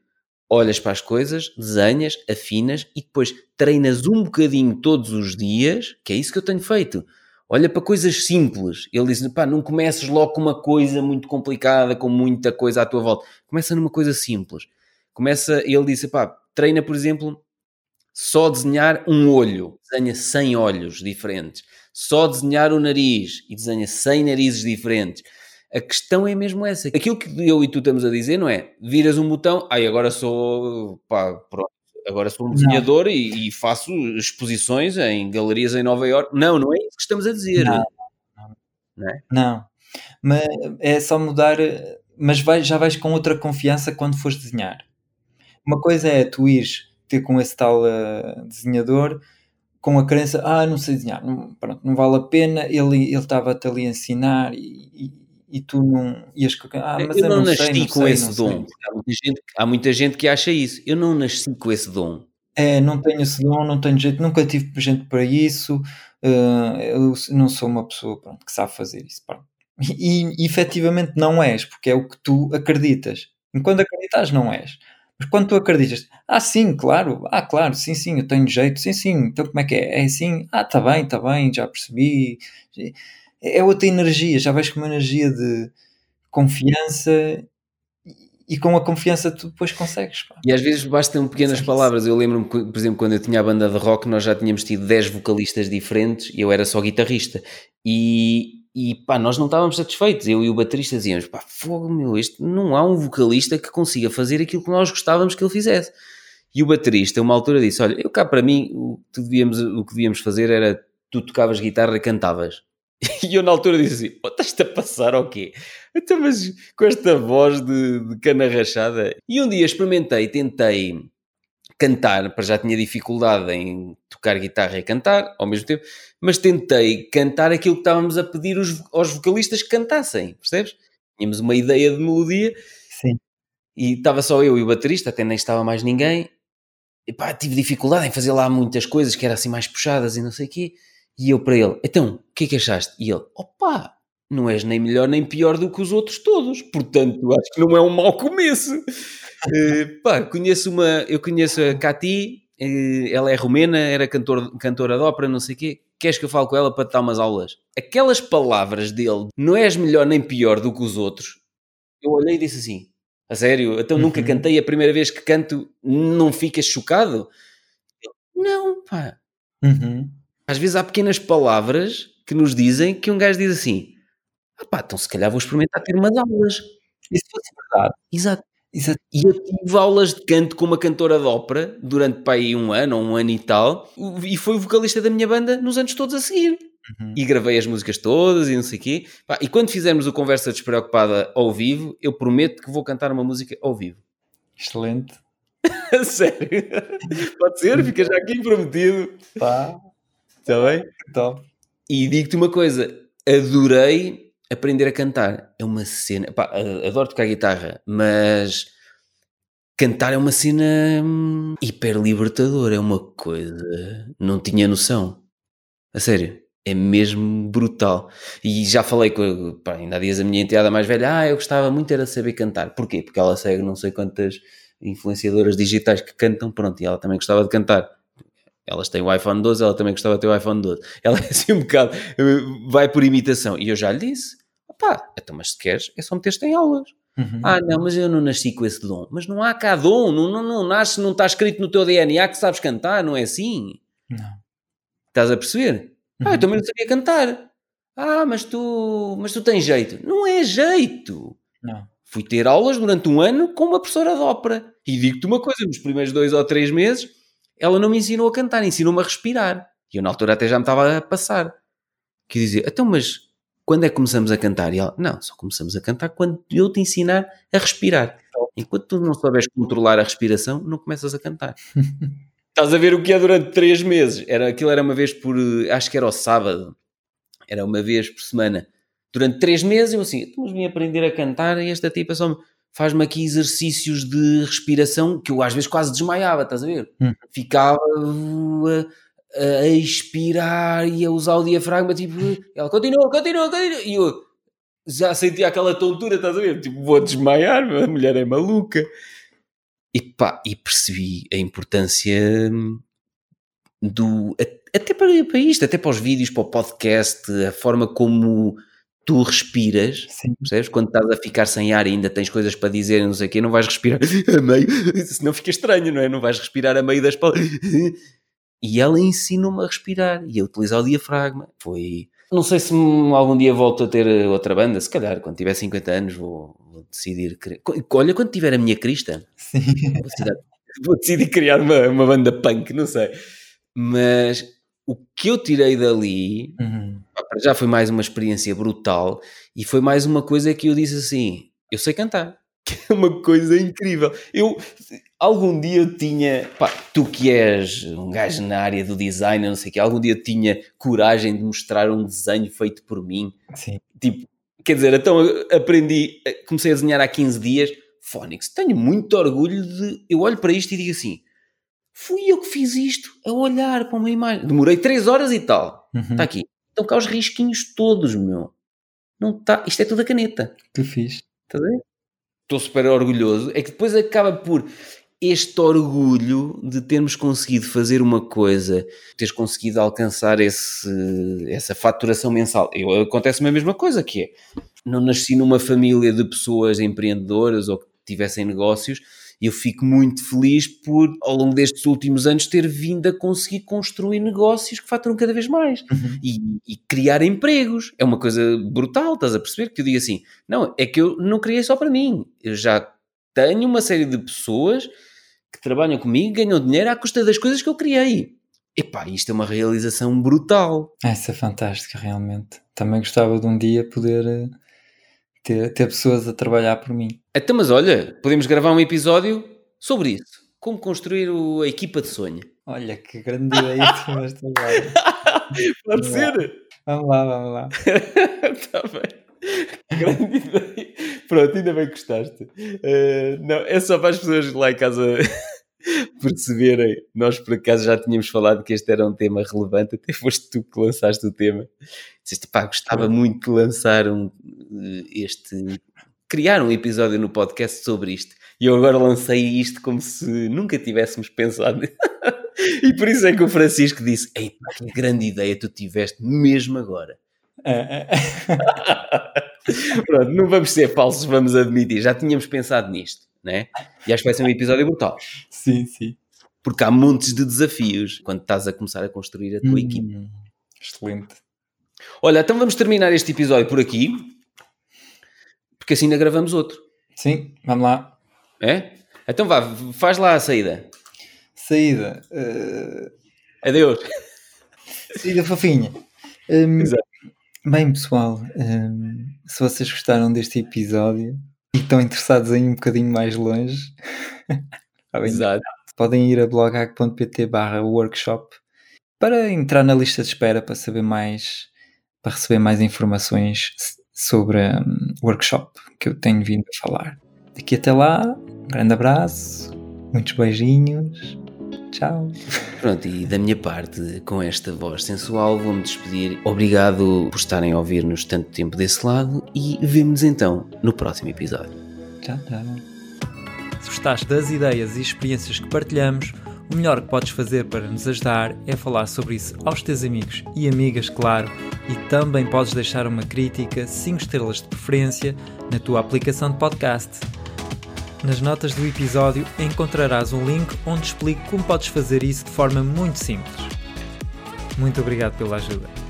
olhas para as coisas, desenhas, afinas e depois treinas um bocadinho todos os dias, que é isso que eu tenho feito. Olha para coisas simples. Ele diz: pá, não comeces logo com uma coisa muito complicada, com muita coisa à tua volta. Começa numa coisa simples. Começa, ele disse: pá, treina, por exemplo, só desenhar um olho, desenha 100 olhos diferentes. Só desenhar o nariz e desenha 100 narizes diferentes. A questão é mesmo essa. Aquilo que eu e tu estamos a dizer, não é? Viras um botão, ai, agora sou, pá, pronto, agora sou um desenhador e, e faço exposições em galerias em Nova Iorque. Não, não é isso que estamos a dizer. Não. Não é? Não, mas é só mudar, mas vai, já vais com outra confiança quando fores desenhar. Uma coisa é tu ires ter com esse tal eh, desenhador com a crença, ah, não sei desenhar, não, pronto, não vale a pena, ele ele estava-te ali a ensinar e, e, e tu não ias ah, mas eu eu, não, não nasci sei, não com sei, esse dom. Há muita, gente, há muita gente que acha isso. Eu não nasci com esse dom. É, não tenho esse dom, não tenho jeito, nunca tive gente para isso, eh, eu não sou uma pessoa pronto, que sabe fazer isso. Pronto. E, e efetivamente não és, porque é o que tu acreditas. Enquanto acreditas, não és. Mas quando tu acreditas, ah, sim, claro, ah, claro, sim, sim, eu tenho jeito, sim, sim, então como é que é? É assim, ah, tá bem, tá bem, já percebi. É outra energia, já vais com uma energia de confiança e com a confiança tu depois consegues. Pá. E às vezes bastam pequenas Sim. palavras. Eu lembro-me, por exemplo, quando eu tinha a banda de rock, nós já tínhamos tido 10 vocalistas diferentes e eu era só guitarrista. E, e pá, nós não estávamos satisfeitos. Eu e o baterista dizíamos: pá, fogo meu, este, não há um vocalista que consiga fazer aquilo que nós gostávamos que ele fizesse. E o baterista, uma altura, disse: Olha, eu cá para mim, o que devíamos, o que devíamos fazer era tu tocavas guitarra e cantavas. E eu na altura disse assim: oh, estás-te a passar ou quê? Então, mas com esta voz de, de cana rachada. E um dia experimentei, tentei cantar, para já tinha dificuldade em tocar guitarra e cantar ao mesmo tempo, mas tentei cantar aquilo que estávamos a pedir os, aos vocalistas que cantassem, percebes? Tínhamos uma ideia de melodia Sim. e estava só eu e o baterista, até nem estava mais ninguém. E pá, tive dificuldade em fazer lá muitas coisas que eram assim mais puxadas e não sei o quê. E eu para ele, então, o que é que achaste? E ele, opa, não és nem melhor nem pior do que os outros todos, portanto acho que não é um mau começo. Uh, pá, conheço uma, eu conheço a Cati, uh, ela é romena, era cantor, cantora de ópera, não sei o quê. Queres que eu fale com ela para te dar umas aulas? Aquelas palavras dele, não és melhor nem pior do que os outros. Eu olhei e disse assim: A sério? Então nunca uhum. cantei, a primeira vez que canto, não ficas chocado? não, pá. Uhum. Às vezes há pequenas palavras que nos dizem que um gajo diz assim: ah pá, então se calhar vou experimentar ter umas aulas. Isso fosse verdade. Exato. Exato. E eu tive aulas de canto com uma cantora de ópera durante pá, aí um ano ou um ano e tal, e foi o vocalista da minha banda nos anos todos a seguir. Uhum. E gravei as músicas todas e não sei o quê. E quando fizermos o Conversa Despreocupada ao vivo, eu prometo que vou cantar uma música ao vivo. Excelente. Sério? Pode ser? Fica já aqui prometido. Pá. Está bem? Top. E digo-te uma coisa, adorei aprender a cantar. É uma cena. Pá, adoro tocar guitarra, mas cantar é uma cena hum, hiper libertadora. É uma coisa. Não tinha noção. A sério. É mesmo brutal. E já falei com. Pá, ainda há dias a minha enteada mais velha. Ah, eu gostava muito era saber cantar. Porquê? Porque ela segue não sei quantas influenciadoras digitais que cantam. Pronto, e ela também gostava de cantar elas têm o iPhone 12, ela também gostava de ter o iPhone 12. Ela é assim um bocado, vai por imitação. E eu já lhe disse, pá, então mas se queres, é só meter-te em aulas. Uhum. Ah, não, mas eu não nasci com esse dom. Mas não há cá dom, não, não, não nasce, não está escrito no teu DNA que sabes cantar, não é assim? Não. Estás a perceber? Uhum. Ah, eu também não sabia cantar. Ah, mas tu, mas tu tens jeito. Não é jeito. Não. Fui ter aulas durante um ano com uma professora de ópera. E digo-te uma coisa, nos primeiros dois ou três meses ela não me ensinou a cantar, ensinou-me a respirar. E eu na altura até já me estava a passar. Que dizia, então, mas quando é que começamos a cantar? E ela, não, só começamos a cantar quando eu te ensinar a respirar. Enquanto tu não souberes controlar a respiração, não começas a cantar. Estás a ver o que é durante três meses. Era, aquilo era uma vez por, acho que era ao sábado. Era uma vez por semana. Durante três meses eu assim, mas vim aprender a cantar e esta tipa só me faz-me aqui exercícios de respiração que eu às vezes quase desmaiava, estás a ver? Hum. Ficava a, expirar e a usar o diafragma, tipo, ela continua, continua, continua, e eu já sentia aquela tontura, estás a ver? Tipo, vou desmaiar, a mulher é maluca. E pá, e percebi a importância do. Até para, para isto, até para os vídeos, para o podcast, a forma como tu respiras, Sim. percebes? Quando estás a ficar sem ar e ainda tens coisas para dizer, não sei o quê, não vais respirar a meio, senão fica estranho, não é? Não vais respirar a meio das palavras. E ela ensinou-me a respirar e a utilizar o diafragma. Foi. Não sei se algum dia volto a ter outra banda, se calhar, quando tiver 50 anos, vou, vou decidir. Olha, quando tiver a minha crista, vou decidir, vou decidir criar uma, uma banda punk, não sei. Mas o que eu tirei dali uhum. já foi mais uma experiência brutal e foi mais uma coisa que eu disse assim: eu sei cantar, que é uma coisa incrível. Eu algum dia eu tinha, pá, tu que és um gajo na área do design, não sei o que, algum dia eu tinha coragem de mostrar um desenho feito por mim. Sim. Tipo, quer dizer, então aprendi, comecei a desenhar há 15 dias. Phonics, tenho muito orgulho de. Eu olho para isto e digo assim: Fui eu que fiz isto, a olhar para uma imagem. Demorei 3 horas e tal. Uhum. Está aqui. Estão cá os risquinhos todos, meu. Não tá, isto é tudo a caneta. Que fiz. Estás a ver? Estou super orgulhoso. É que depois acaba por este orgulho de termos conseguido fazer uma coisa, teres conseguido alcançar esse, essa faturação mensal. Eu, acontece-me a mesma coisa, que é, não nasci numa família de pessoas empreendedoras ou que tivessem negócios. E eu fico muito feliz por, ao longo destes últimos anos, ter vindo a conseguir construir negócios que faturam cada vez mais Uhum. e, e criar empregos. É uma coisa brutal, estás a perceber? Que eu digo assim: não, é que eu não criei só para mim. Eu já tenho uma série de pessoas que trabalham comigo, ganham dinheiro à custa das coisas que eu criei. Epá, isto é uma realização brutal. Essa é fantástica, realmente. Também gostava de um dia poder eh, ter, ter pessoas a trabalhar por mim. Então, mas olha, podemos gravar um episódio sobre isso. Como construir o- a equipa de sonho. Olha que grande ideia tiveste agora. Pode ser. Vamos lá, vamos lá. Está bem. Grande ideia. Pronto, ainda bem que gostaste. Eh, não, é só para as pessoas lá em casa perceberem. Nós, por acaso, já tínhamos falado que este era um tema relevante, até foste tu que lançaste o tema. Disseste, pá, gostava muito de lançar um, eh, este. criar um episódio no podcast sobre isto. E eu agora lancei isto como se nunca tivéssemos pensado. e por isso é que o Francisco disse: Ei, pá, que grande ideia tu tiveste mesmo agora. Pronto, não vamos ser falsos, vamos admitir. Já tínhamos pensado nisto, né? E acho que vai ser um episódio brutal. sim, sim. Porque há montes de desafios quando estás a começar a construir a tua equipe. Hum, Excelente. Olha, então vamos terminar este episódio por aqui, porque assim ainda gravamos outro, Sim, vamos lá. é? Então vá, faz lá a saída. Saída. eh, Adeus. saída fofinha. Hum, Exato. Bem, pessoal, hum, se vocês gostaram deste episódio e estão interessados em ir um bocadinho mais longe, Exato. podem ir a bloghack.pt barra workshop para entrar na lista de espera para saber mais, para receber mais informações sobre o workshop que eu tenho vindo a falar. Daqui até lá, um grande abraço, muitos beijinhos, tchau. Pronto, e da minha parte, com esta voz sensual, vou-me despedir. Obrigado por estarem a ouvir-nos tanto tempo desse lado e vemo-nos então no próximo episódio. Tchau, tchau. Se gostaste das ideias e experiências que partilhamos, o melhor que podes fazer para nos ajudar é falar sobre isso aos teus amigos e amigas, claro, e também podes deixar uma crítica, 5 estrelas de preferência, na tua aplicação de podcast. Nas notas do episódio encontrarás um link onde explico como podes fazer isso de forma muito simples. Muito obrigado pela ajuda.